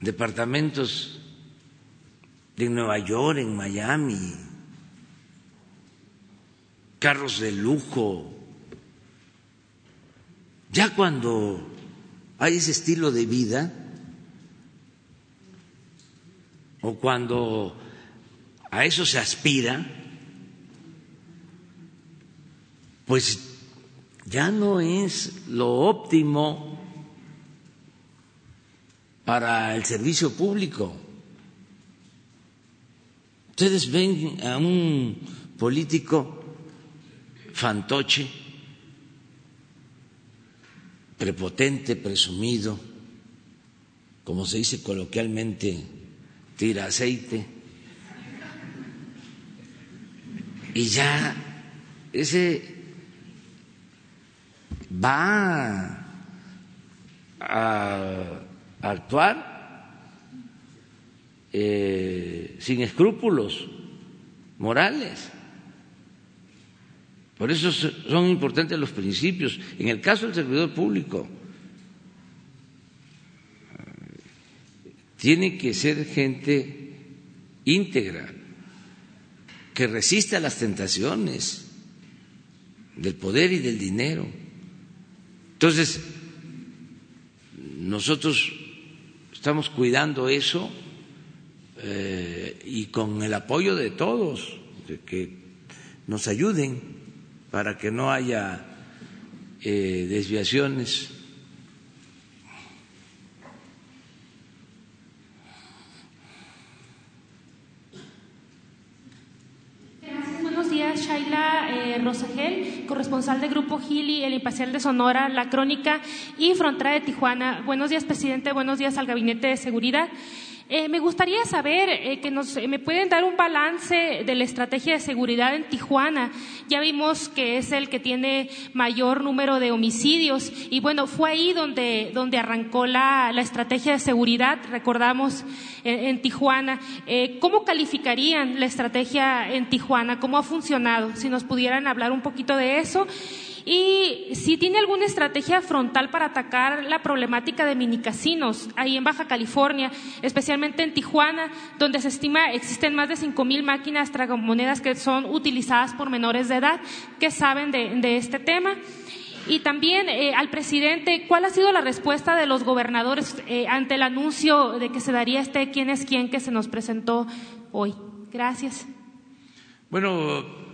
departamentos en Nueva York, en Miami, carros de lujo. Ya cuando hay ese estilo de vida, o cuando a eso se aspira, pues ya no es lo óptimo para el servicio público. Ustedes ven a un político fantoche, prepotente, presumido, como se dice coloquialmente, tira aceite, y ya ese va a actuar eh, sin escrúpulos morales. Por eso son importantes los principios. En el caso del servidor público, tiene que ser gente íntegra, que resista a las tentaciones del poder y del dinero. Entonces, nosotros estamos cuidando eso eh, y con el apoyo de todos, de que nos ayuden para que no haya eh, desviaciones. Buenos días, Shaila eh, Rosagel, corresponsal del Grupo Gili, El Imparcial de Sonora, La Crónica y Frontera de Tijuana. Buenos días, presidente. Buenos días al Gabinete de Seguridad. Eh, me gustaría saber eh, que nos me pueden dar un balance de la estrategia de seguridad en Tijuana. Ya vimos que es el que tiene mayor número de homicidios y bueno, fue ahí donde, donde arrancó la, la estrategia de seguridad, recordamos, en, en Tijuana. Eh, ¿Cómo calificarían la estrategia en Tijuana? ¿Cómo ha funcionado? Si nos pudieran hablar un poquito de eso y si tiene alguna estrategia frontal para atacar la problemática de minicasinos ahí en Baja California, especialmente en Tijuana, donde se estima existen más de cinco mil máquinas tragamonedas que son utilizadas por menores de edad que saben de, este tema. Y también eh, al presidente, ¿cuál ha sido la respuesta de los gobernadores eh, ante el anuncio de que se daría este quién es quién que se nos presentó hoy? Gracias. Bueno,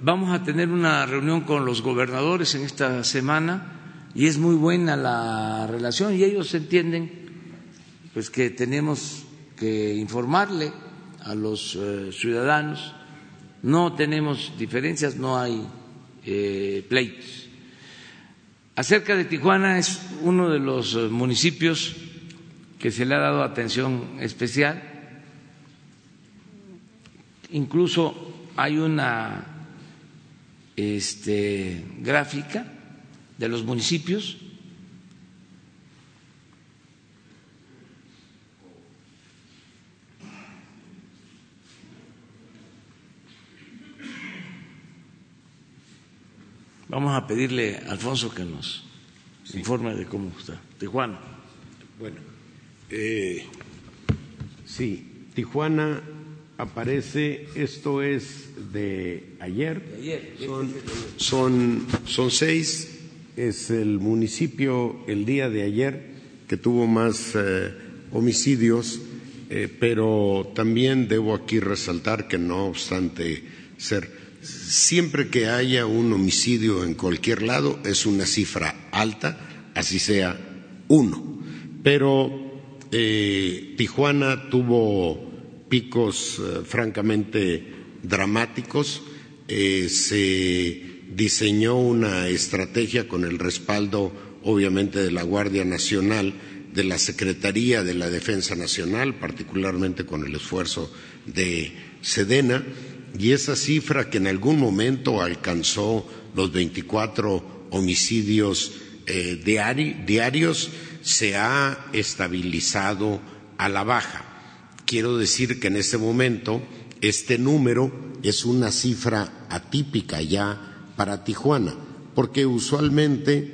vamos a tener una reunión con los gobernadores en esta semana y es muy buena la relación y ellos entienden pues que tenemos que informarle a los eh, ciudadanos. No tenemos diferencias no hay eh, pleitos. Acerca de Tijuana es uno de los eh, municipios que se le ha dado atención especial. Incluso hay una este, gráfica de los municipios. Vamos a pedirle a Alfonso que nos informe de cómo está. Tijuana. Bueno, eh, sí, Tijuana aparece, esto es de ayer, son, son, seis, es el municipio el día de ayer que tuvo más eh, homicidios, eh, pero también debo aquí resaltar que no obstante ser, siempre que haya un homicidio en cualquier lado es una cifra alta, así sea uno, pero eh, Tijuana tuvo picos eh, francamente dramáticos. Eh, se diseñó una estrategia con el respaldo, obviamente, de la Guardia Nacional, de la Secretaría de la Defensa Nacional, particularmente con el esfuerzo de Sedena, y esa cifra que en algún momento alcanzó los 24 homicidios eh, diarios se ha estabilizado a la baja. Quiero decir que en este momento este número es una cifra atípica ya para Tijuana, porque usualmente,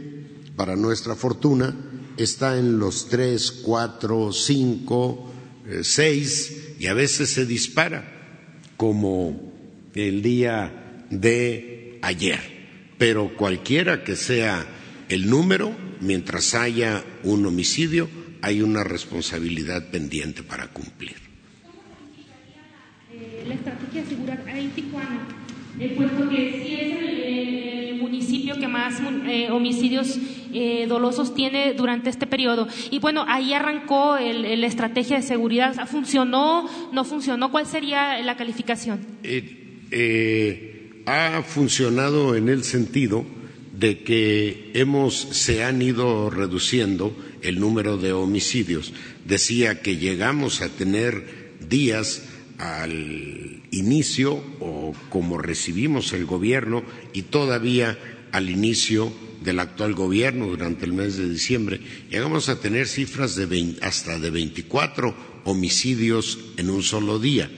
para nuestra fortuna, está en los tres, cuatro, cinco, eh, seis y a veces se dispara, como el día de ayer. Pero cualquiera que sea el número, mientras haya un homicidio, hay una responsabilidad pendiente para cumplir. Eh, la estrategia de seguridad en Tijuana, eh, puesto que sí es el, municipio que más homicidios eh, dolosos tiene durante este periodo. Y bueno, ahí arrancó la estrategia de seguridad. ¿Funcionó? ¿No funcionó? ¿Cuál sería la calificación? Eh, eh, ha funcionado en el sentido de que hemos, se han ido reduciendo el número de homicidios. Decía que llegamos a tener días al inicio o como recibimos el gobierno y todavía al inicio del actual gobierno durante el mes de diciembre, llegamos a tener cifras de hasta de 24 homicidios en un solo día.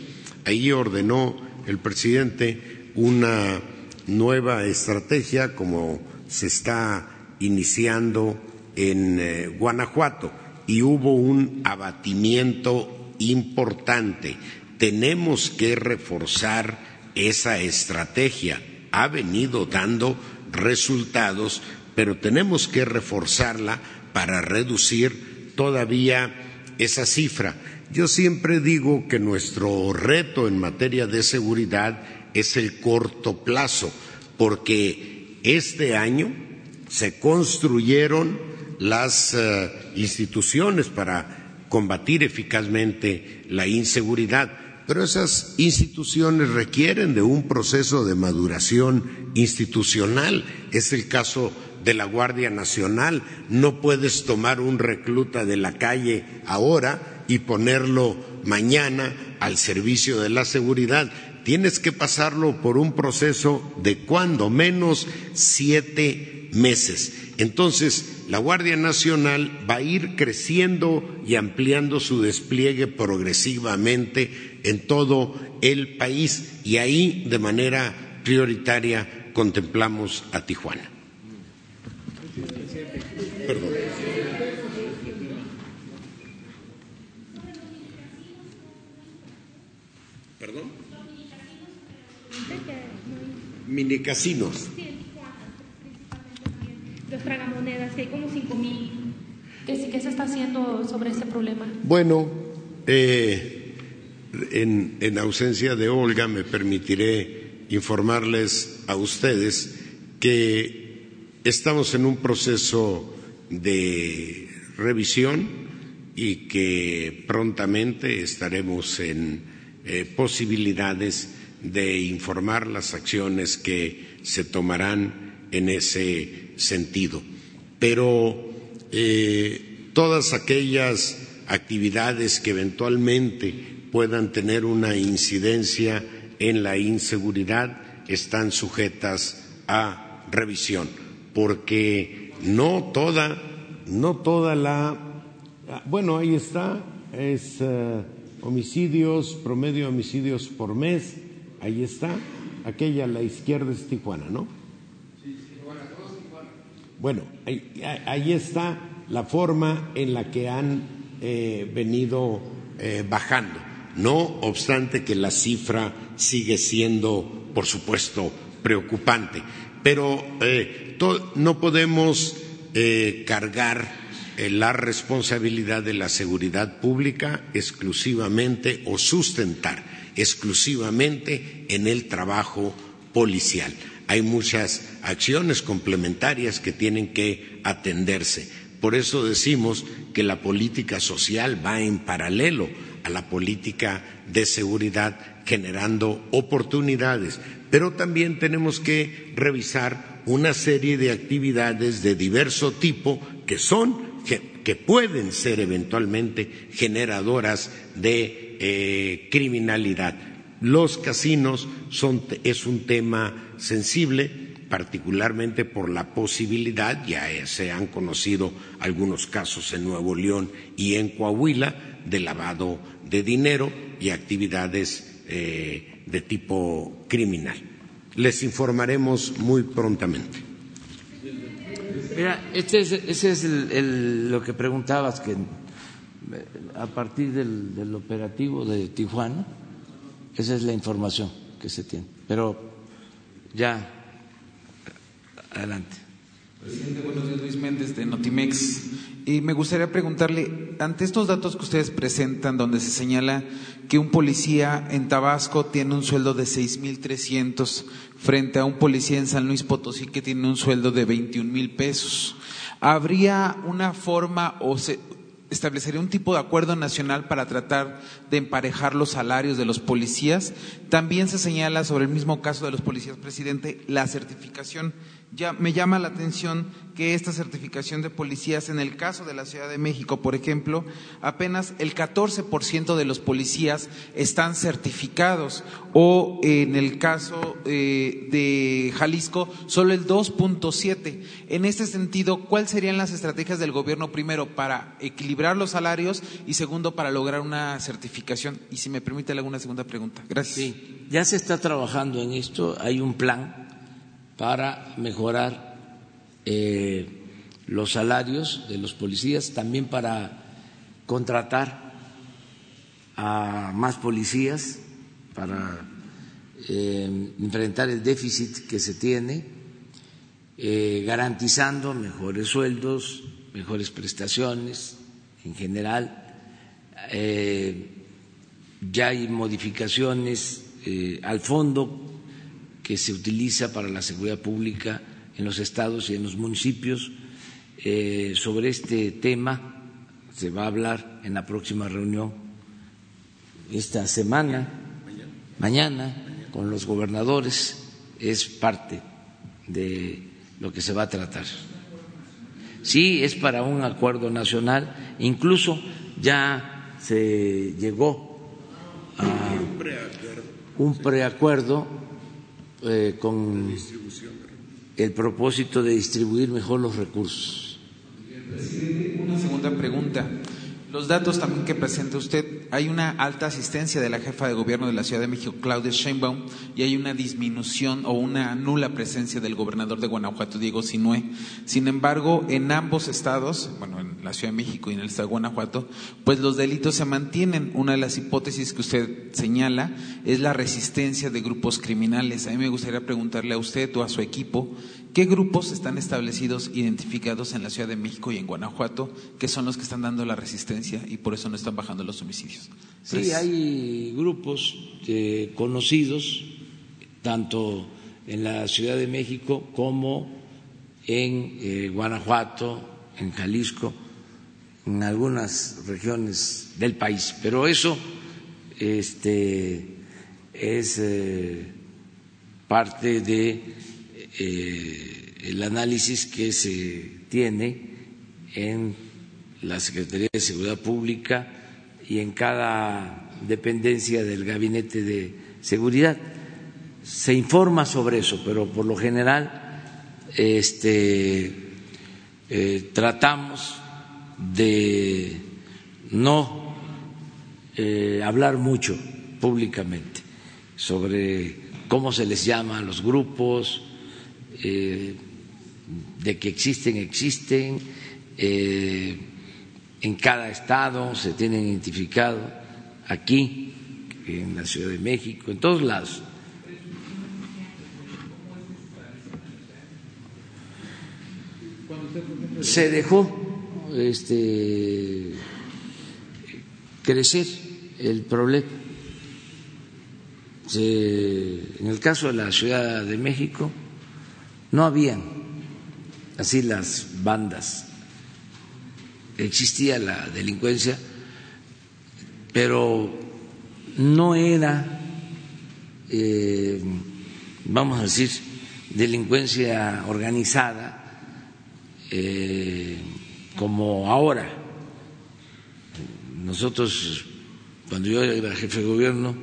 Ahí ordenó el presidente una nueva estrategia como se está iniciando en eh, Guanajuato y hubo un abatimiento importante. Tenemos que reforzar esa estrategia. Ha venido dando resultados, pero tenemos que reforzarla para reducir todavía esa cifra. Yo siempre digo que nuestro reto en materia de seguridad es el corto plazo, porque este año se construyeron las eh, instituciones para combatir eficazmente la inseguridad pero esas instituciones requieren de un proceso de maduración institucional. Es el caso de la Guardia Nacional. No puedes tomar un recluta de la calle ahora y ponerlo mañana al servicio de la seguridad. Tienes que pasarlo por un proceso de cuando menos siete meses. Entonces, la Guardia Nacional va a ir creciendo y ampliando su despliegue progresivamente en todo el país y ahí de manera prioritaria contemplamos a Tijuana. Perdón. ¿Perdón? Minicasinos los tragamonedas, que hay como cinco mil. ¿Qué, ¿Qué, se está haciendo sobre ese problema? Bueno, eh, en, en ausencia de Olga me permitiré informarles a ustedes que estamos en un proceso de revisión y que prontamente estaremos en eh, posibilidades de informar las acciones que se tomarán en ese sentido. Pero eh, todas aquellas actividades que eventualmente puedan tener una incidencia en la inseguridad están sujetas a revisión, porque no toda, no toda la, bueno, ahí está, es eh, homicidios, promedio de homicidios por mes, ahí está, aquella a la izquierda es Tijuana, ¿no? Bueno, ahí, está la forma en la que han eh, venido eh, bajando, no obstante que la cifra sigue siendo, por supuesto, preocupante. Pero eh, no podemos cargar la responsabilidad de la seguridad pública exclusivamente o sustentar exclusivamente en el trabajo policial hay muchas acciones complementarias que tienen que atenderse. Por eso decimos que la política social va en paralelo a la política de seguridad generando oportunidades, pero también tenemos que revisar una serie de actividades de diverso tipo que son que pueden ser eventualmente generadoras de eh, criminalidad. Los casinos son, es un tema sensible, particularmente por la posibilidad, ya se han conocido algunos casos en Nuevo León y en Coahuila, de lavado de dinero y actividades eh, de tipo criminal. Les informaremos muy prontamente. Mira, este es, ese es lo que preguntabas, que a partir del, operativo de Tijuana, esa es la información que se tiene. Pero ya, adelante. Presidente, buenos días, Luis Méndez de Notimex. Y me gustaría preguntarle, ante estos datos que ustedes presentan, donde se señala que un policía en Tabasco tiene un sueldo de 6.300 frente a un policía en San Luis Potosí que tiene un sueldo de 21 mil pesos, ¿habría una forma o se, establecería un tipo de acuerdo nacional para tratar de emparejar los salarios de los policías. También se señala sobre el mismo caso de los policías, presidente, la certificación ya me llama la atención que esta certificación de policías, en el caso de la Ciudad de México, por ejemplo, apenas el 14% de los policías están certificados o en el caso eh, de Jalisco, solo el 2.7%. En este sentido, ¿cuáles serían las estrategias del gobierno primero para equilibrar los salarios y segundo para lograr una certificación? Y si me permite, le hago una segunda pregunta. Gracias. Sí, ya se está trabajando en esto, hay un plan para mejorar eh, los salarios de los policías, también para contratar a más policías, para eh, enfrentar el déficit que se tiene, eh, garantizando mejores sueldos, mejores prestaciones en general. ya hay modificaciones al fondo que se utiliza para la seguridad pública en los estados y en los municipios. Eh, sobre este tema se va a hablar en la próxima reunión esta semana, mañana, con los gobernadores. Es parte de lo que se va a tratar. Sí, es para un acuerdo nacional. Incluso ya se llegó a un preacuerdo eh, con el propósito de distribuir mejor los recursos. Presidente, una segunda pregunta. Los datos también que presenta usted, hay una alta asistencia de la jefa de gobierno de la Ciudad de México, Claudia Sheinbaum, y hay una disminución o una nula presencia del gobernador de Guanajuato, Diego Sinué. Sin embargo, en ambos estados, bueno, en la Ciudad de México y en el estado de Guanajuato, pues los delitos se mantienen. Una de las hipótesis que usted señala es la resistencia de grupos criminales. A mí me gustaría preguntarle a usted o a su equipo ¿Qué grupos están establecidos, identificados en la Ciudad de México y en Guanajuato, que son los que están dando la resistencia y por eso no están bajando los homicidios? Sí, hay grupos eh, conocidos, tanto en la Ciudad de México como en eh, Guanajuato, en Jalisco, en algunas regiones del país. Pero eso este, es eh, parte de eh, el análisis que se tiene en la Secretaría de Seguridad Pública y en cada dependencia del Gabinete de Seguridad. Se informa sobre eso, pero por lo general este, eh, tratamos de no eh, hablar mucho públicamente sobre cómo se les llama a los grupos, eh, de que existen, existen, eh, en cada estado se tienen identificado, aquí, en la Ciudad de México, en todos lados. Se dejó este, crecer el problema. en el caso de la Ciudad de México, no habían así las bandas, existía la delincuencia, pero no era, eh, vamos a decir, delincuencia organizada eh, como ahora. Nosotros, cuando yo era jefe de gobierno,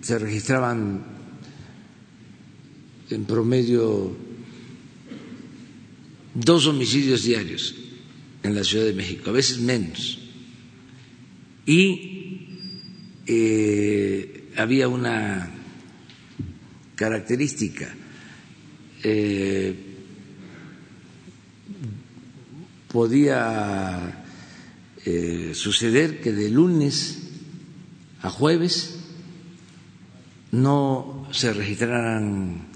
se registraban en promedio dos homicidios diarios en la Ciudad de México, a veces menos. Y eh, había una característica. Eh, podía eh, suceder que de lunes a jueves no se registraran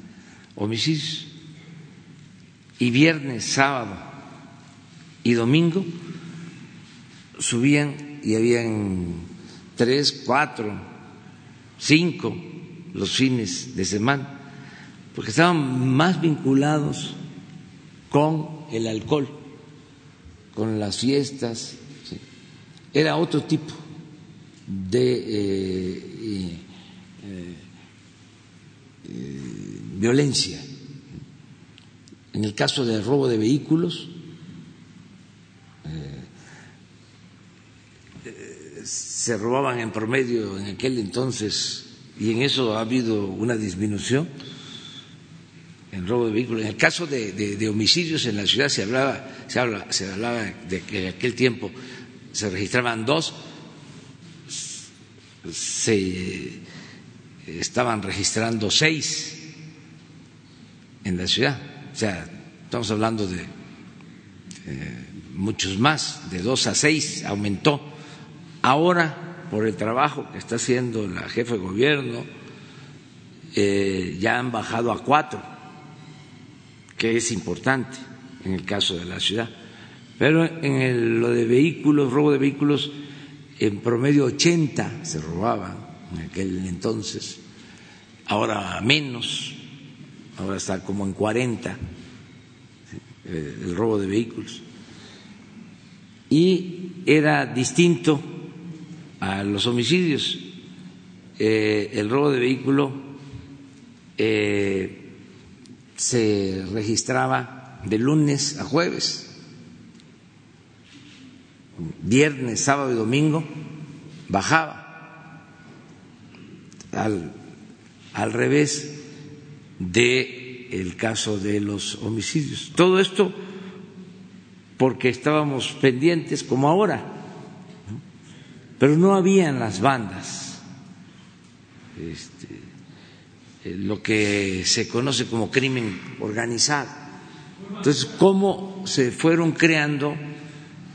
homicidios. Y viernes, sábado y domingo subían y habían tres, cuatro, cinco los fines de semana, porque estaban más vinculados con el alcohol, con las fiestas, era otro tipo de eh, eh, eh, violencia. En el caso del robo de vehículos, se robaban en promedio en aquel entonces, y en eso ha habido una disminución en robo de vehículos. En el caso de, homicidios en la ciudad se hablaba, se, habla, se hablaba de que en aquel tiempo se registraban dos, se estaban registrando seis en la ciudad. O sea, estamos hablando de eh, muchos más, de dos a seis aumentó. Ahora, por el trabajo que está haciendo la jefe de gobierno, eh, ya han bajado a cuatro, que es importante en el caso de la ciudad. Pero en lo de vehículos, robo de vehículos, en promedio 80 se robaban en aquel entonces, ahora menos, ahora está como en 40 eh, el robo de vehículos. Y era distinto a los homicidios. Eh, el robo de vehículo eh, se registraba de lunes a jueves viernes, sábado y domingo, bajaba al, al revés de el caso de los homicidios. Todo esto porque estábamos pendientes como ahora, pero no habían las bandas, este, eh, lo que se conoce como crimen organizado. Entonces, ¿cómo se fueron creando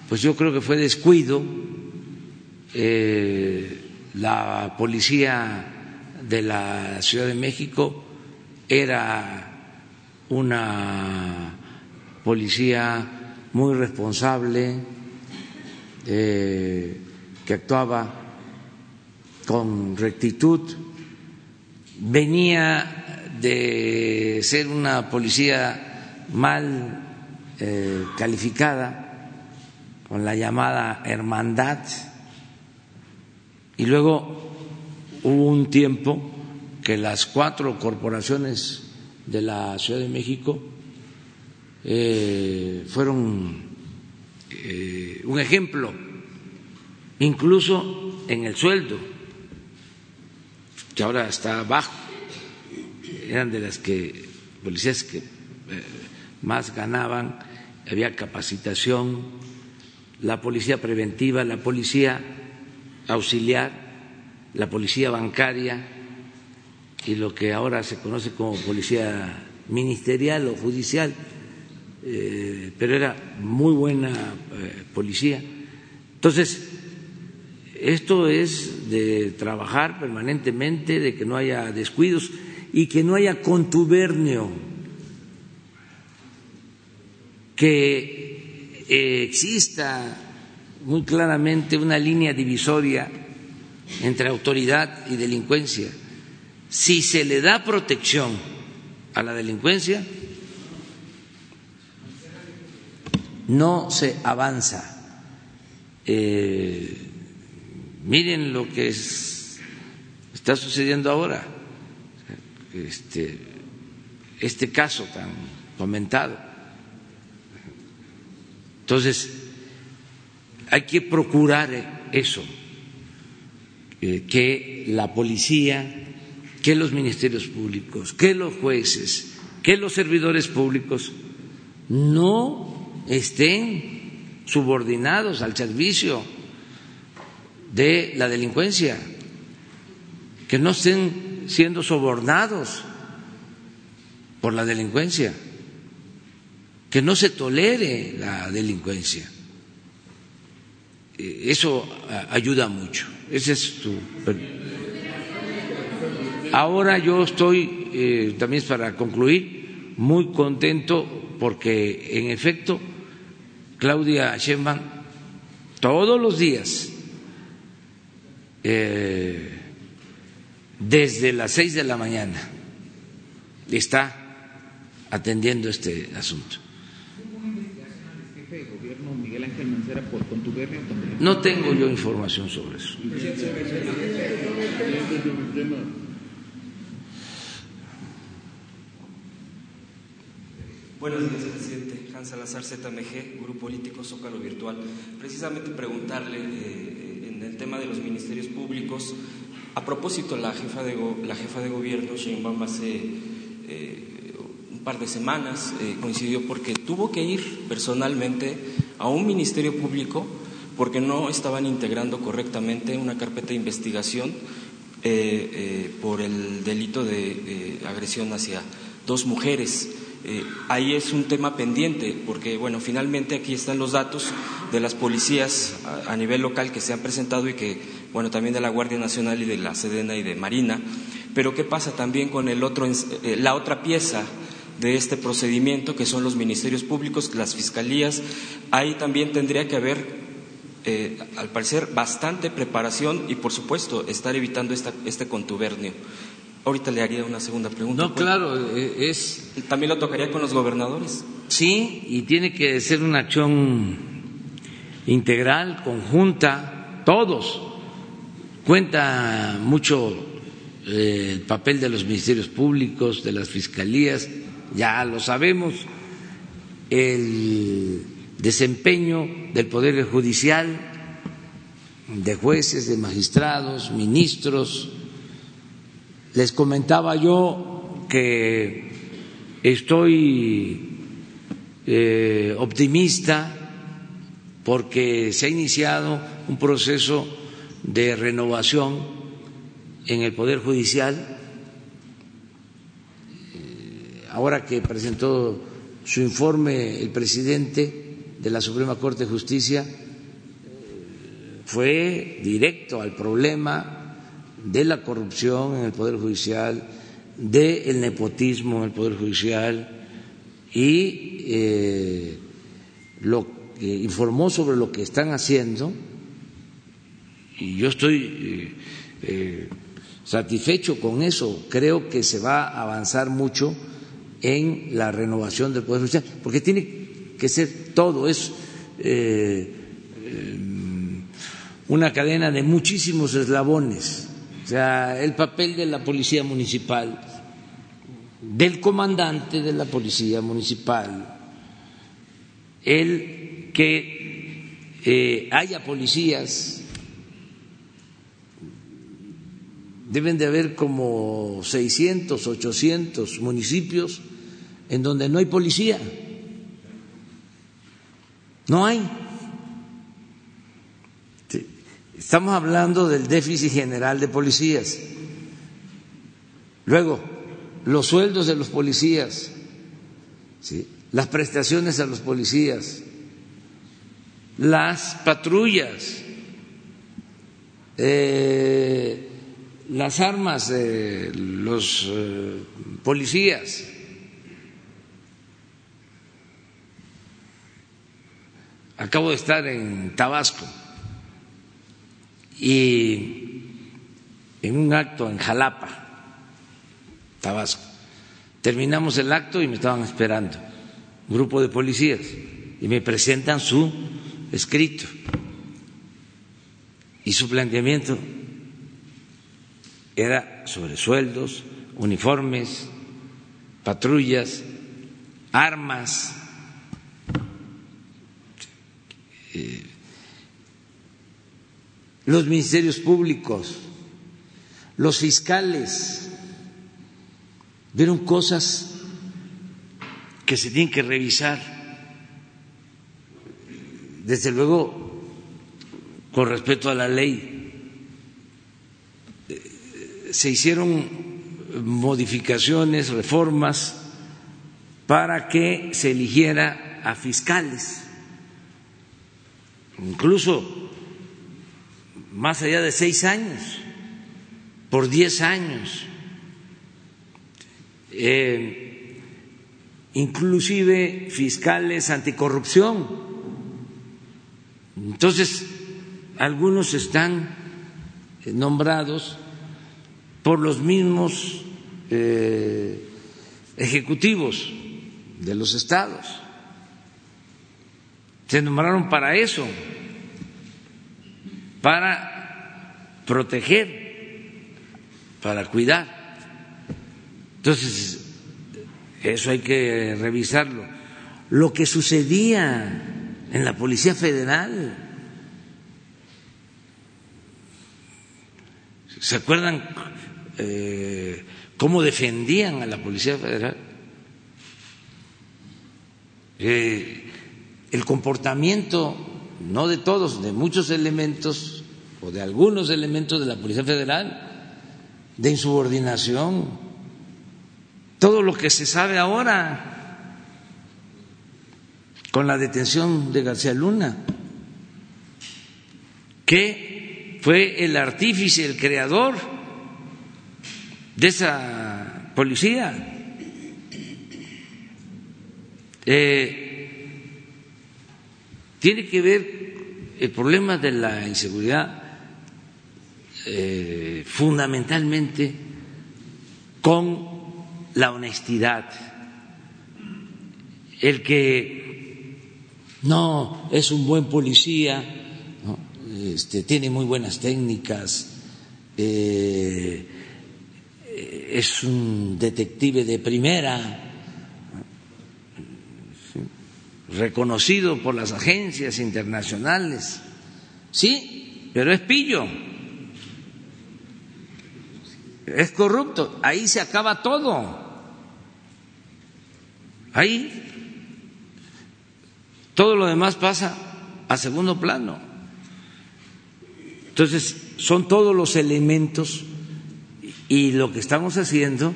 pues yo creo que fue descuido. Eh, la policía de la Ciudad de México era una policía muy responsable, eh, que actuaba con rectitud, venía de ser una policía mal eh, calificada con la llamada hermandad. Y luego hubo un tiempo que las cuatro corporaciones de la Ciudad de México eh, fueron eh, un ejemplo, incluso en el sueldo, que ahora está bajo, eran de las que policías que eh, más ganaban, había capacitación, la policía preventiva, la policía auxiliar, la policía bancaria y lo que ahora se conoce como policía ministerial o judicial, eh, pero era muy buena eh, policía. Entonces, esto es de trabajar permanentemente, de que no haya descuidos y que no haya contubernio, que eh, exista muy claramente una línea divisoria entre autoridad y delincuencia. Si se le da protección a la delincuencia, no se avanza. Eh, miren lo que está sucediendo ahora, este, este caso tan comentado. Entonces, hay que procurar eso, eh, que la policía, que los ministerios públicos, que los jueces, que los servidores públicos no estén subordinados al servicio de la delincuencia, que no estén siendo sobornados por la delincuencia, que no se tolere la delincuencia. Eh, eso ayuda mucho. Ese es tu. Ahora yo estoy, eh, también para concluir, muy contento porque, en efecto, Claudia Sheinbaum todos los días, eh, desde las seis de la mañana, está atendiendo este asunto. No tengo yo información sobre eso. Buenos días, presidente. Hans Salazar, ZMG, Grupo Político Zócalo Virtual. Precisamente preguntarle eh, en el tema de los ministerios públicos, a propósito, la jefa de, la jefa de gobierno, Sheinbaum, hace eh, un par de semanas eh, coincidió porque tuvo que ir personalmente a un ministerio público porque no estaban integrando correctamente una carpeta de investigación eh, eh, por el delito de agresión hacia dos mujeres. Eh, ahí es un tema pendiente, porque bueno, finalmente aquí están los datos de las policías a, nivel local que se han presentado y que, bueno, también de la Guardia Nacional y de la Sedena y de Marina. Pero ¿qué pasa también con el otro, la otra pieza de este procedimiento, que son los ministerios públicos, las fiscalías. Ahí también tendría que haber, eh, al parecer, bastante preparación y, por supuesto, estar evitando este contubernio. Ahorita le haría una segunda pregunta. No, claro, e, es. ¿También lo tocaría con los gobernadores? Sí, y tiene que ser una acción integral, conjunta, todos. Cuenta mucho eh, el papel de los ministerios públicos, de las fiscalías, ya lo sabemos, el desempeño del Poder Judicial, de jueces, de magistrados, ministros. Les comentaba yo que estoy eh, optimista porque se ha iniciado un proceso de renovación en el Poder Judicial ahora que presentó su informe el presidente de la Suprema Corte de Justicia, fue directo al problema de la corrupción en el Poder Judicial, del nepotismo en el Poder Judicial y eh, lo informó sobre lo que están haciendo. Y yo estoy eh, eh, satisfecho con eso. Creo que se va a avanzar mucho en la renovación del Poder Judicial, porque tiene que ser todo, es una cadena de muchísimos eslabones, o sea, el papel de la Policía Municipal, del comandante de la Policía Municipal, el que eh, haya policías deben de haber como 600, 800 municipios en donde no hay policía. No hay. Estamos hablando del déficit general de policías. Luego, los sueldos de los policías, las prestaciones a los policías, las patrullas, eh, las armas de los eh, policías. Acabo de estar en Tabasco y en un acto en Jalapa, Tabasco. Terminamos el acto y me estaban esperando un grupo de policías y me presentan su escrito y su planteamiento era sobre sueldos, uniformes, patrullas, armas. Eh, los ministerios públicos Los fiscales vieron cosas que se tienen que revisar. Desde luego, con respecto a la ley, se hicieron modificaciones, reformas para que se eligiera a fiscales, incluso más allá de seis años, por diez años, eh, inclusive fiscales anticorrupción. Entonces, algunos están nombrados por los mismos eh, ejecutivos de los estados. Se nombraron para eso, para proteger, para cuidar. Entonces, eso hay que revisarlo. Lo que sucedía en la Policía Federal, ¿se acuerdan eh, cómo defendían a la Policía Federal? Eh, el comportamiento, no de todos, de muchos elementos o de algunos elementos de la Policía Federal, de insubordinación, todo lo que se sabe ahora con la detención de García Luna, que fue el artífice, el creador de esa policía. Eh, tiene que ver el problema de la inseguridad eh, fundamentalmente con la honestidad, el que no es un buen policía, este, tiene muy buenas técnicas, eh, es un detective de primera, reconocido por las agencias internacionales, sí, pero es pillo, es corrupto, ahí se acaba todo, ahí todo lo demás pasa a segundo plano. Entonces, son todos los elementos y lo que estamos haciendo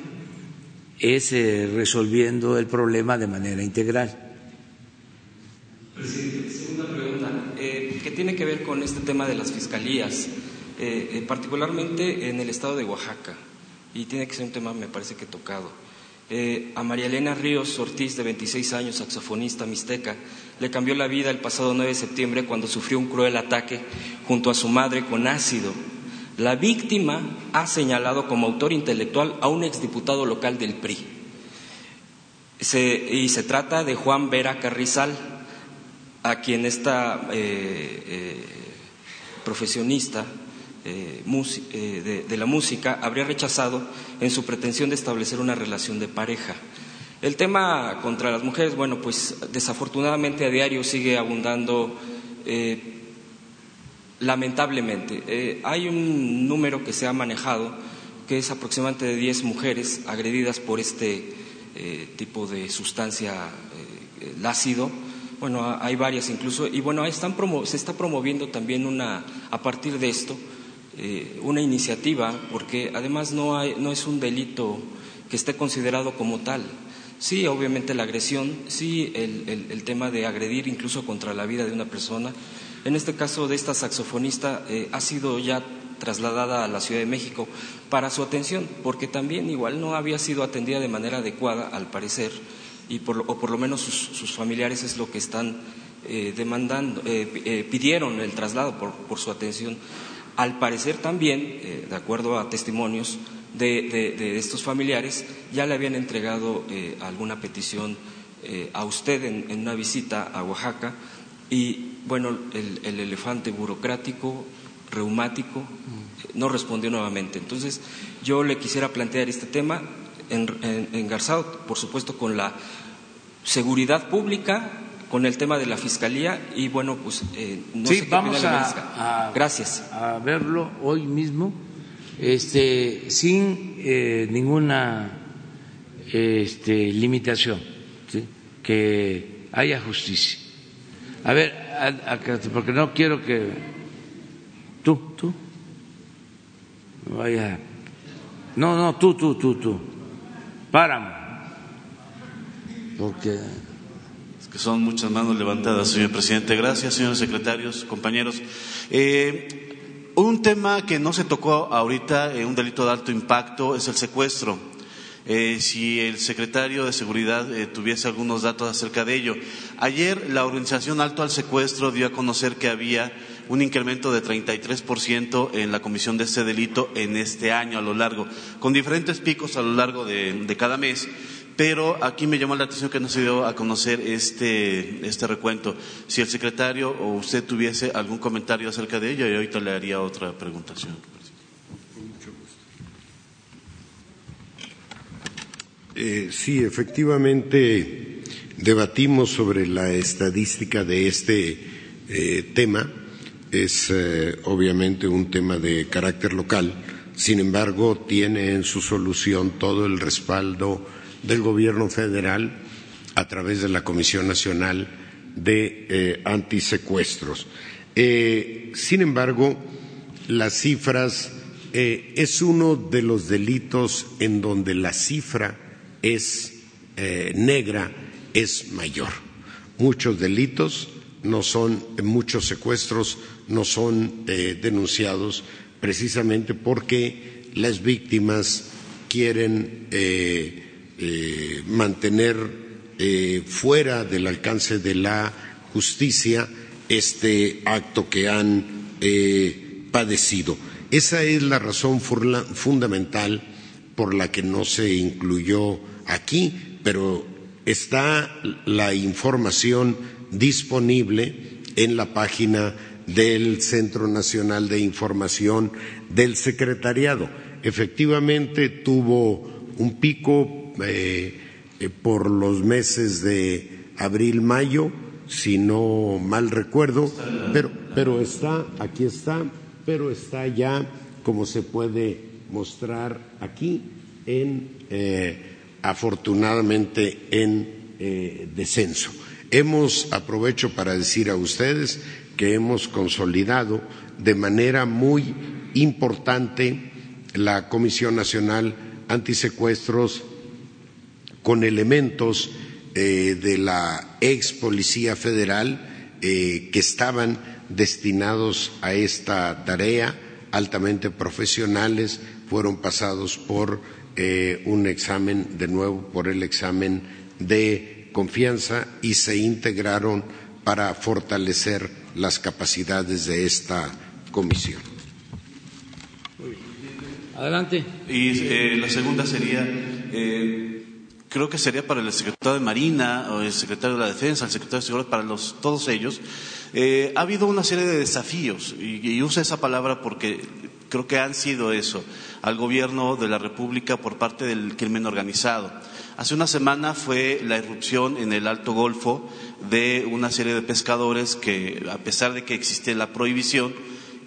es eh, resolviendo el problema de manera integral. Presidente, segunda pregunta, eh, que tiene que ver con este tema de las fiscalías, eh, eh, particularmente en el estado de Oaxaca, y tiene que ser un tema, me parece que tocado. Eh, a María Elena Ríos Ortiz, de 26 años, saxofonista mixteca, le cambió la vida el pasado 9 de septiembre cuando sufrió un cruel ataque junto a su madre con ácido. La víctima ha señalado como autor intelectual a un exdiputado local del PRI. Se, y se trata de Juan Vera Carrizal, a quien esta eh, eh, profesionista eh, de, de la música habría rechazado en su pretensión de establecer una relación de pareja. El tema contra las mujeres, bueno, pues desafortunadamente a diario sigue abundando eh, lamentablemente. Eh, hay un número que se ha manejado que es aproximadamente de 10 mujeres agredidas por este eh, tipo de sustancia, eh, el ácido. Bueno, hay varias incluso. Y bueno, están promo se está promoviendo también una, a partir de esto, eh, una iniciativa, porque además no, hay, no es un delito que esté considerado como tal. Sí, obviamente la agresión, sí, el, tema de agredir incluso contra la vida de una persona. En este caso de esta saxofonista eh, ha sido ya trasladada a la Ciudad de México para su atención, porque también igual no había sido atendida de manera adecuada, al parecer, y por, o por lo menos sus, sus familiares es lo que están eh, demandando, eh, eh, pidieron el traslado por, por, su atención. Al parecer también, de acuerdo a testimonios de, de, de, estos familiares, ya le habían entregado alguna petición a usted en, en una visita a Oaxaca y bueno, el, el, elefante burocrático, reumático, no respondió nuevamente. Entonces, yo le quisiera plantear este tema engarzado, por supuesto, con la seguridad pública, con el tema de la fiscalía y bueno, pues eh, no sí, sé qué vamos a, a, Gracias. a verlo hoy mismo este, sin eh, ninguna este, limitación, ¿sí? que haya justicia. A ver, porque no quiero que tú, tú, vaya, no, no, tú, tú, tú, tú, páramo, porque es que son muchas manos levantadas, señor presidente. Gracias, señores secretarios, compañeros. Eh, un tema que no se tocó ahorita, eh, un delito de alto impacto, es el secuestro. Eh, si el secretario de Seguridad eh, tuviese algunos datos acerca de ello. Ayer la organización Alto al Secuestro dio a conocer que había un incremento de 33% en la comisión de este delito en este año a lo largo, con diferentes picos a lo largo de cada mes pero aquí me llamó la atención que no se dio a conocer este, este recuento. Si el secretario o usted tuviese algún comentario acerca de ello, y ahorita le haría otra preguntación. Eh, sí, efectivamente debatimos sobre la estadística de este eh, tema. Es eh, obviamente un tema de carácter local, sin embargo, tiene en su solución todo el respaldo del Gobierno federal a través de la Comisión Nacional de eh, Antisecuestros. Eh, sin embargo, las cifras es uno de los delitos en donde la cifra es negra, es mayor. Muchos delitos no son, muchos secuestros no son denunciados precisamente porque las víctimas quieren eh, mantener eh, fuera del alcance de la justicia este acto que han eh, padecido. Esa es la razón fundamental por la que no se incluyó aquí, pero está la información disponible en la página del Centro Nacional de Información del Secretariado. Efectivamente tuvo un pico eh, eh, por los meses de abril, mayo, si no mal recuerdo, pero, pero está, aquí está, pero está ya, como se puede mostrar aquí, en, eh, afortunadamente en descenso. Hemos, aprovecho para decir a ustedes que hemos consolidado de manera muy importante la Comisión Nacional Antisecuestros con elementos eh, de la ex Policía Federal eh, que estaban destinados a esta tarea, altamente profesionales, fueron pasados por eh, un examen, de nuevo por el examen de confianza y se integraron para fortalecer las capacidades de esta comisión. Adelante. Y la segunda sería, creo que sería para el secretario de Marina o el secretario de la Defensa, el secretario de Seguridad, para los, todos ellos, eh, ha habido una serie de desafíos, y, y uso esa palabra porque creo que han sido eso, al gobierno de la República por parte del crimen organizado. Hace una semana fue la irrupción en el Alto Golfo de una serie de pescadores que, a pesar de que existe la prohibición,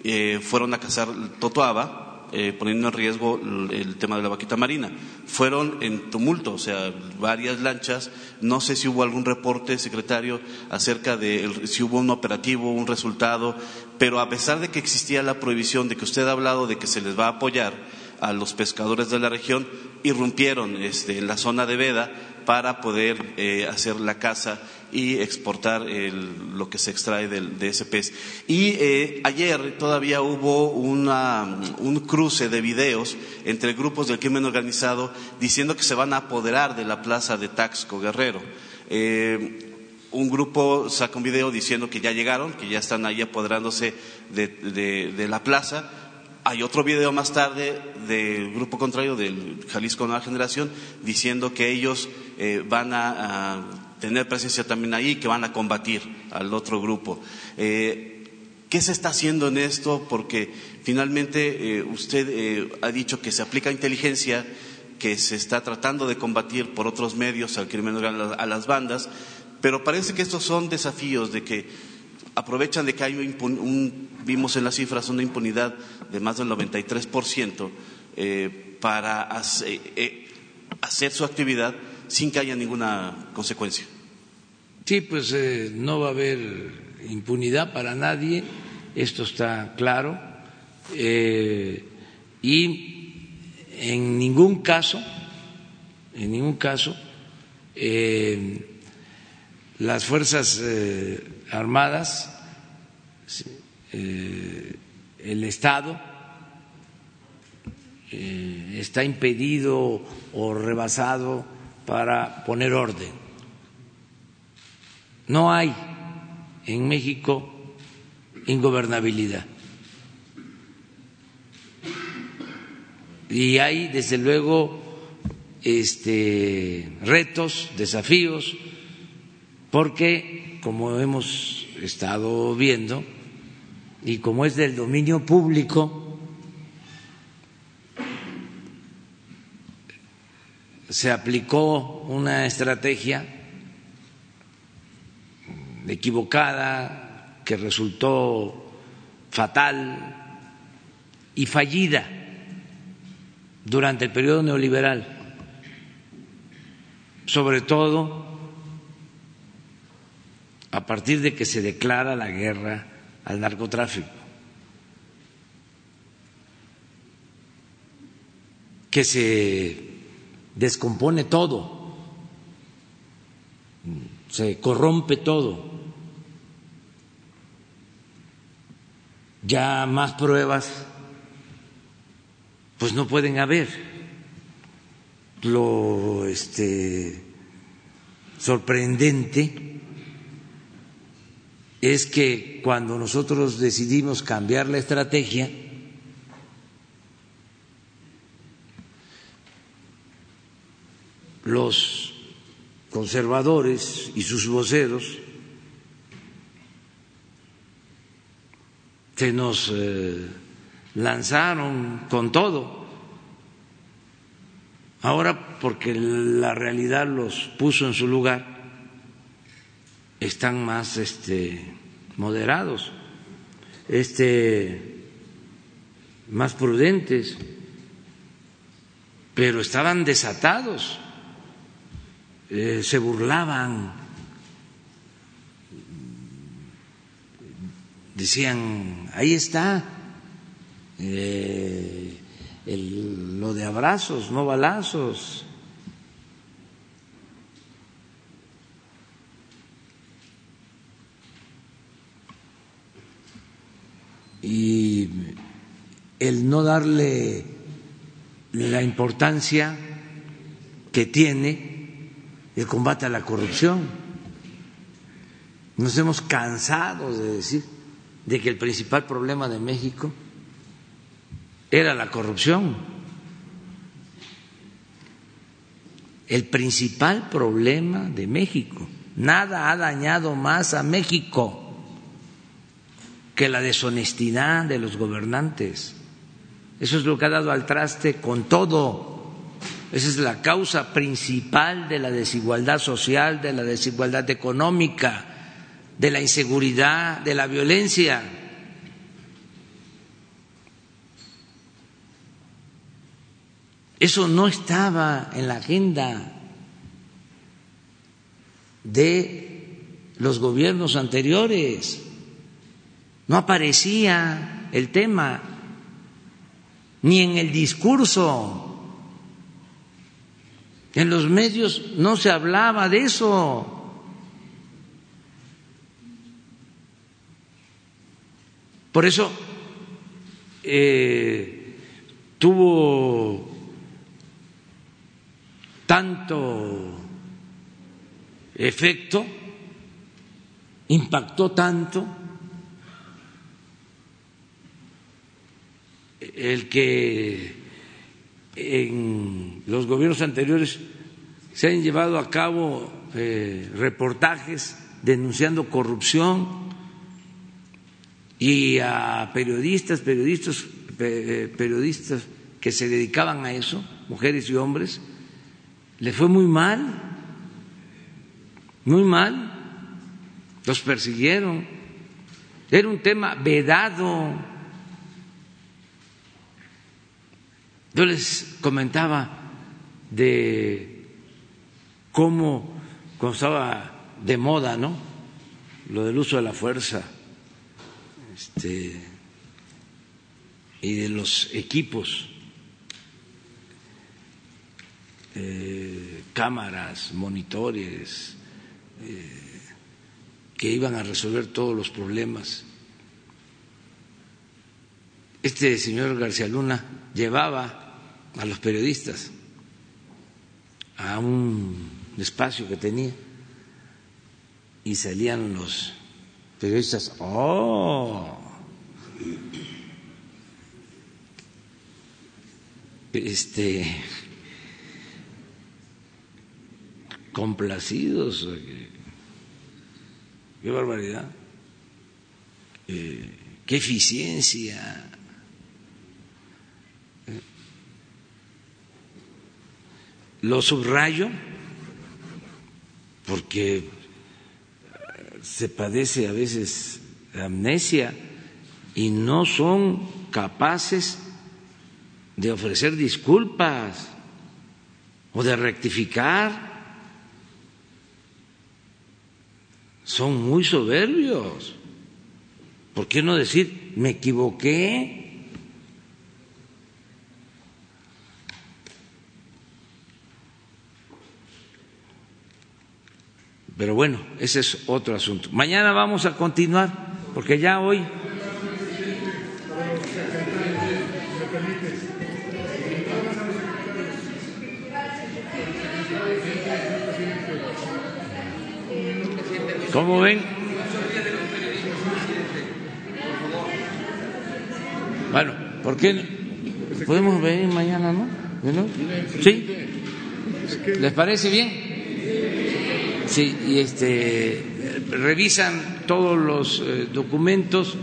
eh, fueron a cazar totoaba eh, poniendo en riesgo el, tema de la vaquita marina. Fueron en tumulto, o sea, varias lanchas. No sé si hubo algún reporte, secretario, acerca de si hubo un operativo, un resultado, pero a pesar de que existía la prohibición, de que usted ha hablado de que se les va a apoyar a los pescadores de la región, irrumpieron este, la zona de veda para poder eh, hacer la caza y exportar lo que se extrae de ese pez. Y eh, ayer todavía hubo un cruce de videos entre grupos del crimen organizado diciendo que se van a apoderar de la plaza de Taxco Guerrero. Eh, un grupo saca un video diciendo que ya llegaron, que ya están ahí apoderándose de, la plaza. Hay otro video más tarde del grupo contrario, del Jalisco Nueva Generación, diciendo que ellos eh, van a tener presencia también ahí, que van a combatir al otro grupo. Eh, ¿Qué se está haciendo en esto? Porque finalmente eh, usted eh, ha dicho que se aplica inteligencia, que se está tratando de combatir por otros medios al crimen a las bandas, pero parece que estos son desafíos de que aprovechan de que hay un, vimos en las cifras una impunidad de más del 93% eh, para eh, hacer, su actividad sin que haya ninguna consecuencia. Sí, pues eh, no va a haber impunidad para nadie, esto está claro, y en ningún caso, en ningún caso, las Fuerzas Armadas, el Estado, eh, está impedido o rebasado para poner orden. No hay en México ingobernabilidad. Y hay, desde luego, este, retos, desafíos, porque, como hemos estado viendo, y como es del dominio público, se aplicó una estrategia equivocada que resultó fatal y fallida durante el periodo neoliberal, sobre todo a partir de que se declara la guerra al narcotráfico, que se descompone todo, se corrompe todo. Ya más pruebas, pues no pueden haber. Lo este, sorprendente es que cuando nosotros decidimos cambiar la estrategia, los conservadores y sus voceros se nos eh, lanzaron con todo. Ahora, porque la realidad los puso en su lugar, están más este, moderados, este, más prudentes, pero estaban desatados eh, se burlaban, decían, ahí está eh, lo de abrazos, no balazos. Y el no darle la importancia que tiene el combate a la corrupción. Nos hemos cansado de decir de que el principal problema de México era la corrupción. El principal problema de México. Nada ha dañado más a México que la deshonestidad de los gobernantes. Eso es lo que ha dado al traste con todo esa es la causa principal de la desigualdad social, de la desigualdad económica, de la inseguridad, de la violencia. Eso no estaba en la agenda de los gobiernos anteriores, no aparecía el tema, ni en el discurso en los medios no se hablaba de eso. Por eso eh, tuvo tanto efecto, impactó tanto el que en los gobiernos anteriores se han llevado a cabo eh, reportajes denunciando corrupción y a periodistas, periodistas, eh, periodistas que se dedicaban a eso, mujeres y hombres, le fue muy mal, muy mal, los persiguieron, Era un tema vedado. Yo les comentaba de cómo cuando estaba de moda, ¿no? Lo del uso de la fuerza este, y de los equipos, eh, cámaras, monitores, eh, que iban a resolver todos los problemas. Este señor García Luna llevaba a los periodistas a un espacio que tenía y salían los periodistas, oh, este, complacidos, qué barbaridad, eh, qué eficiencia. Lo subrayo porque se padece a veces amnesia y no son capaces de ofrecer disculpas o de rectificar. Son muy soberbios. ¿Por qué no decir, me equivoqué? Pero bueno, ese es otro asunto. Mañana vamos a continuar, porque ya hoy. ¿Cómo ven? Bueno, ¿por qué podemos venir mañana, no? ¿Sí? ¿Les parece bien? Sí, y este revisan todos los eh, documentos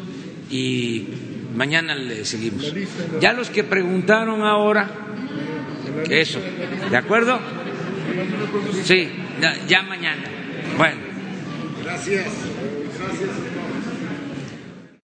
y mañana le seguimos. Ya los que preguntaron ahora, eso, ¿de acuerdo? Sí, ya, mañana. Bueno. Gracias. Gracias.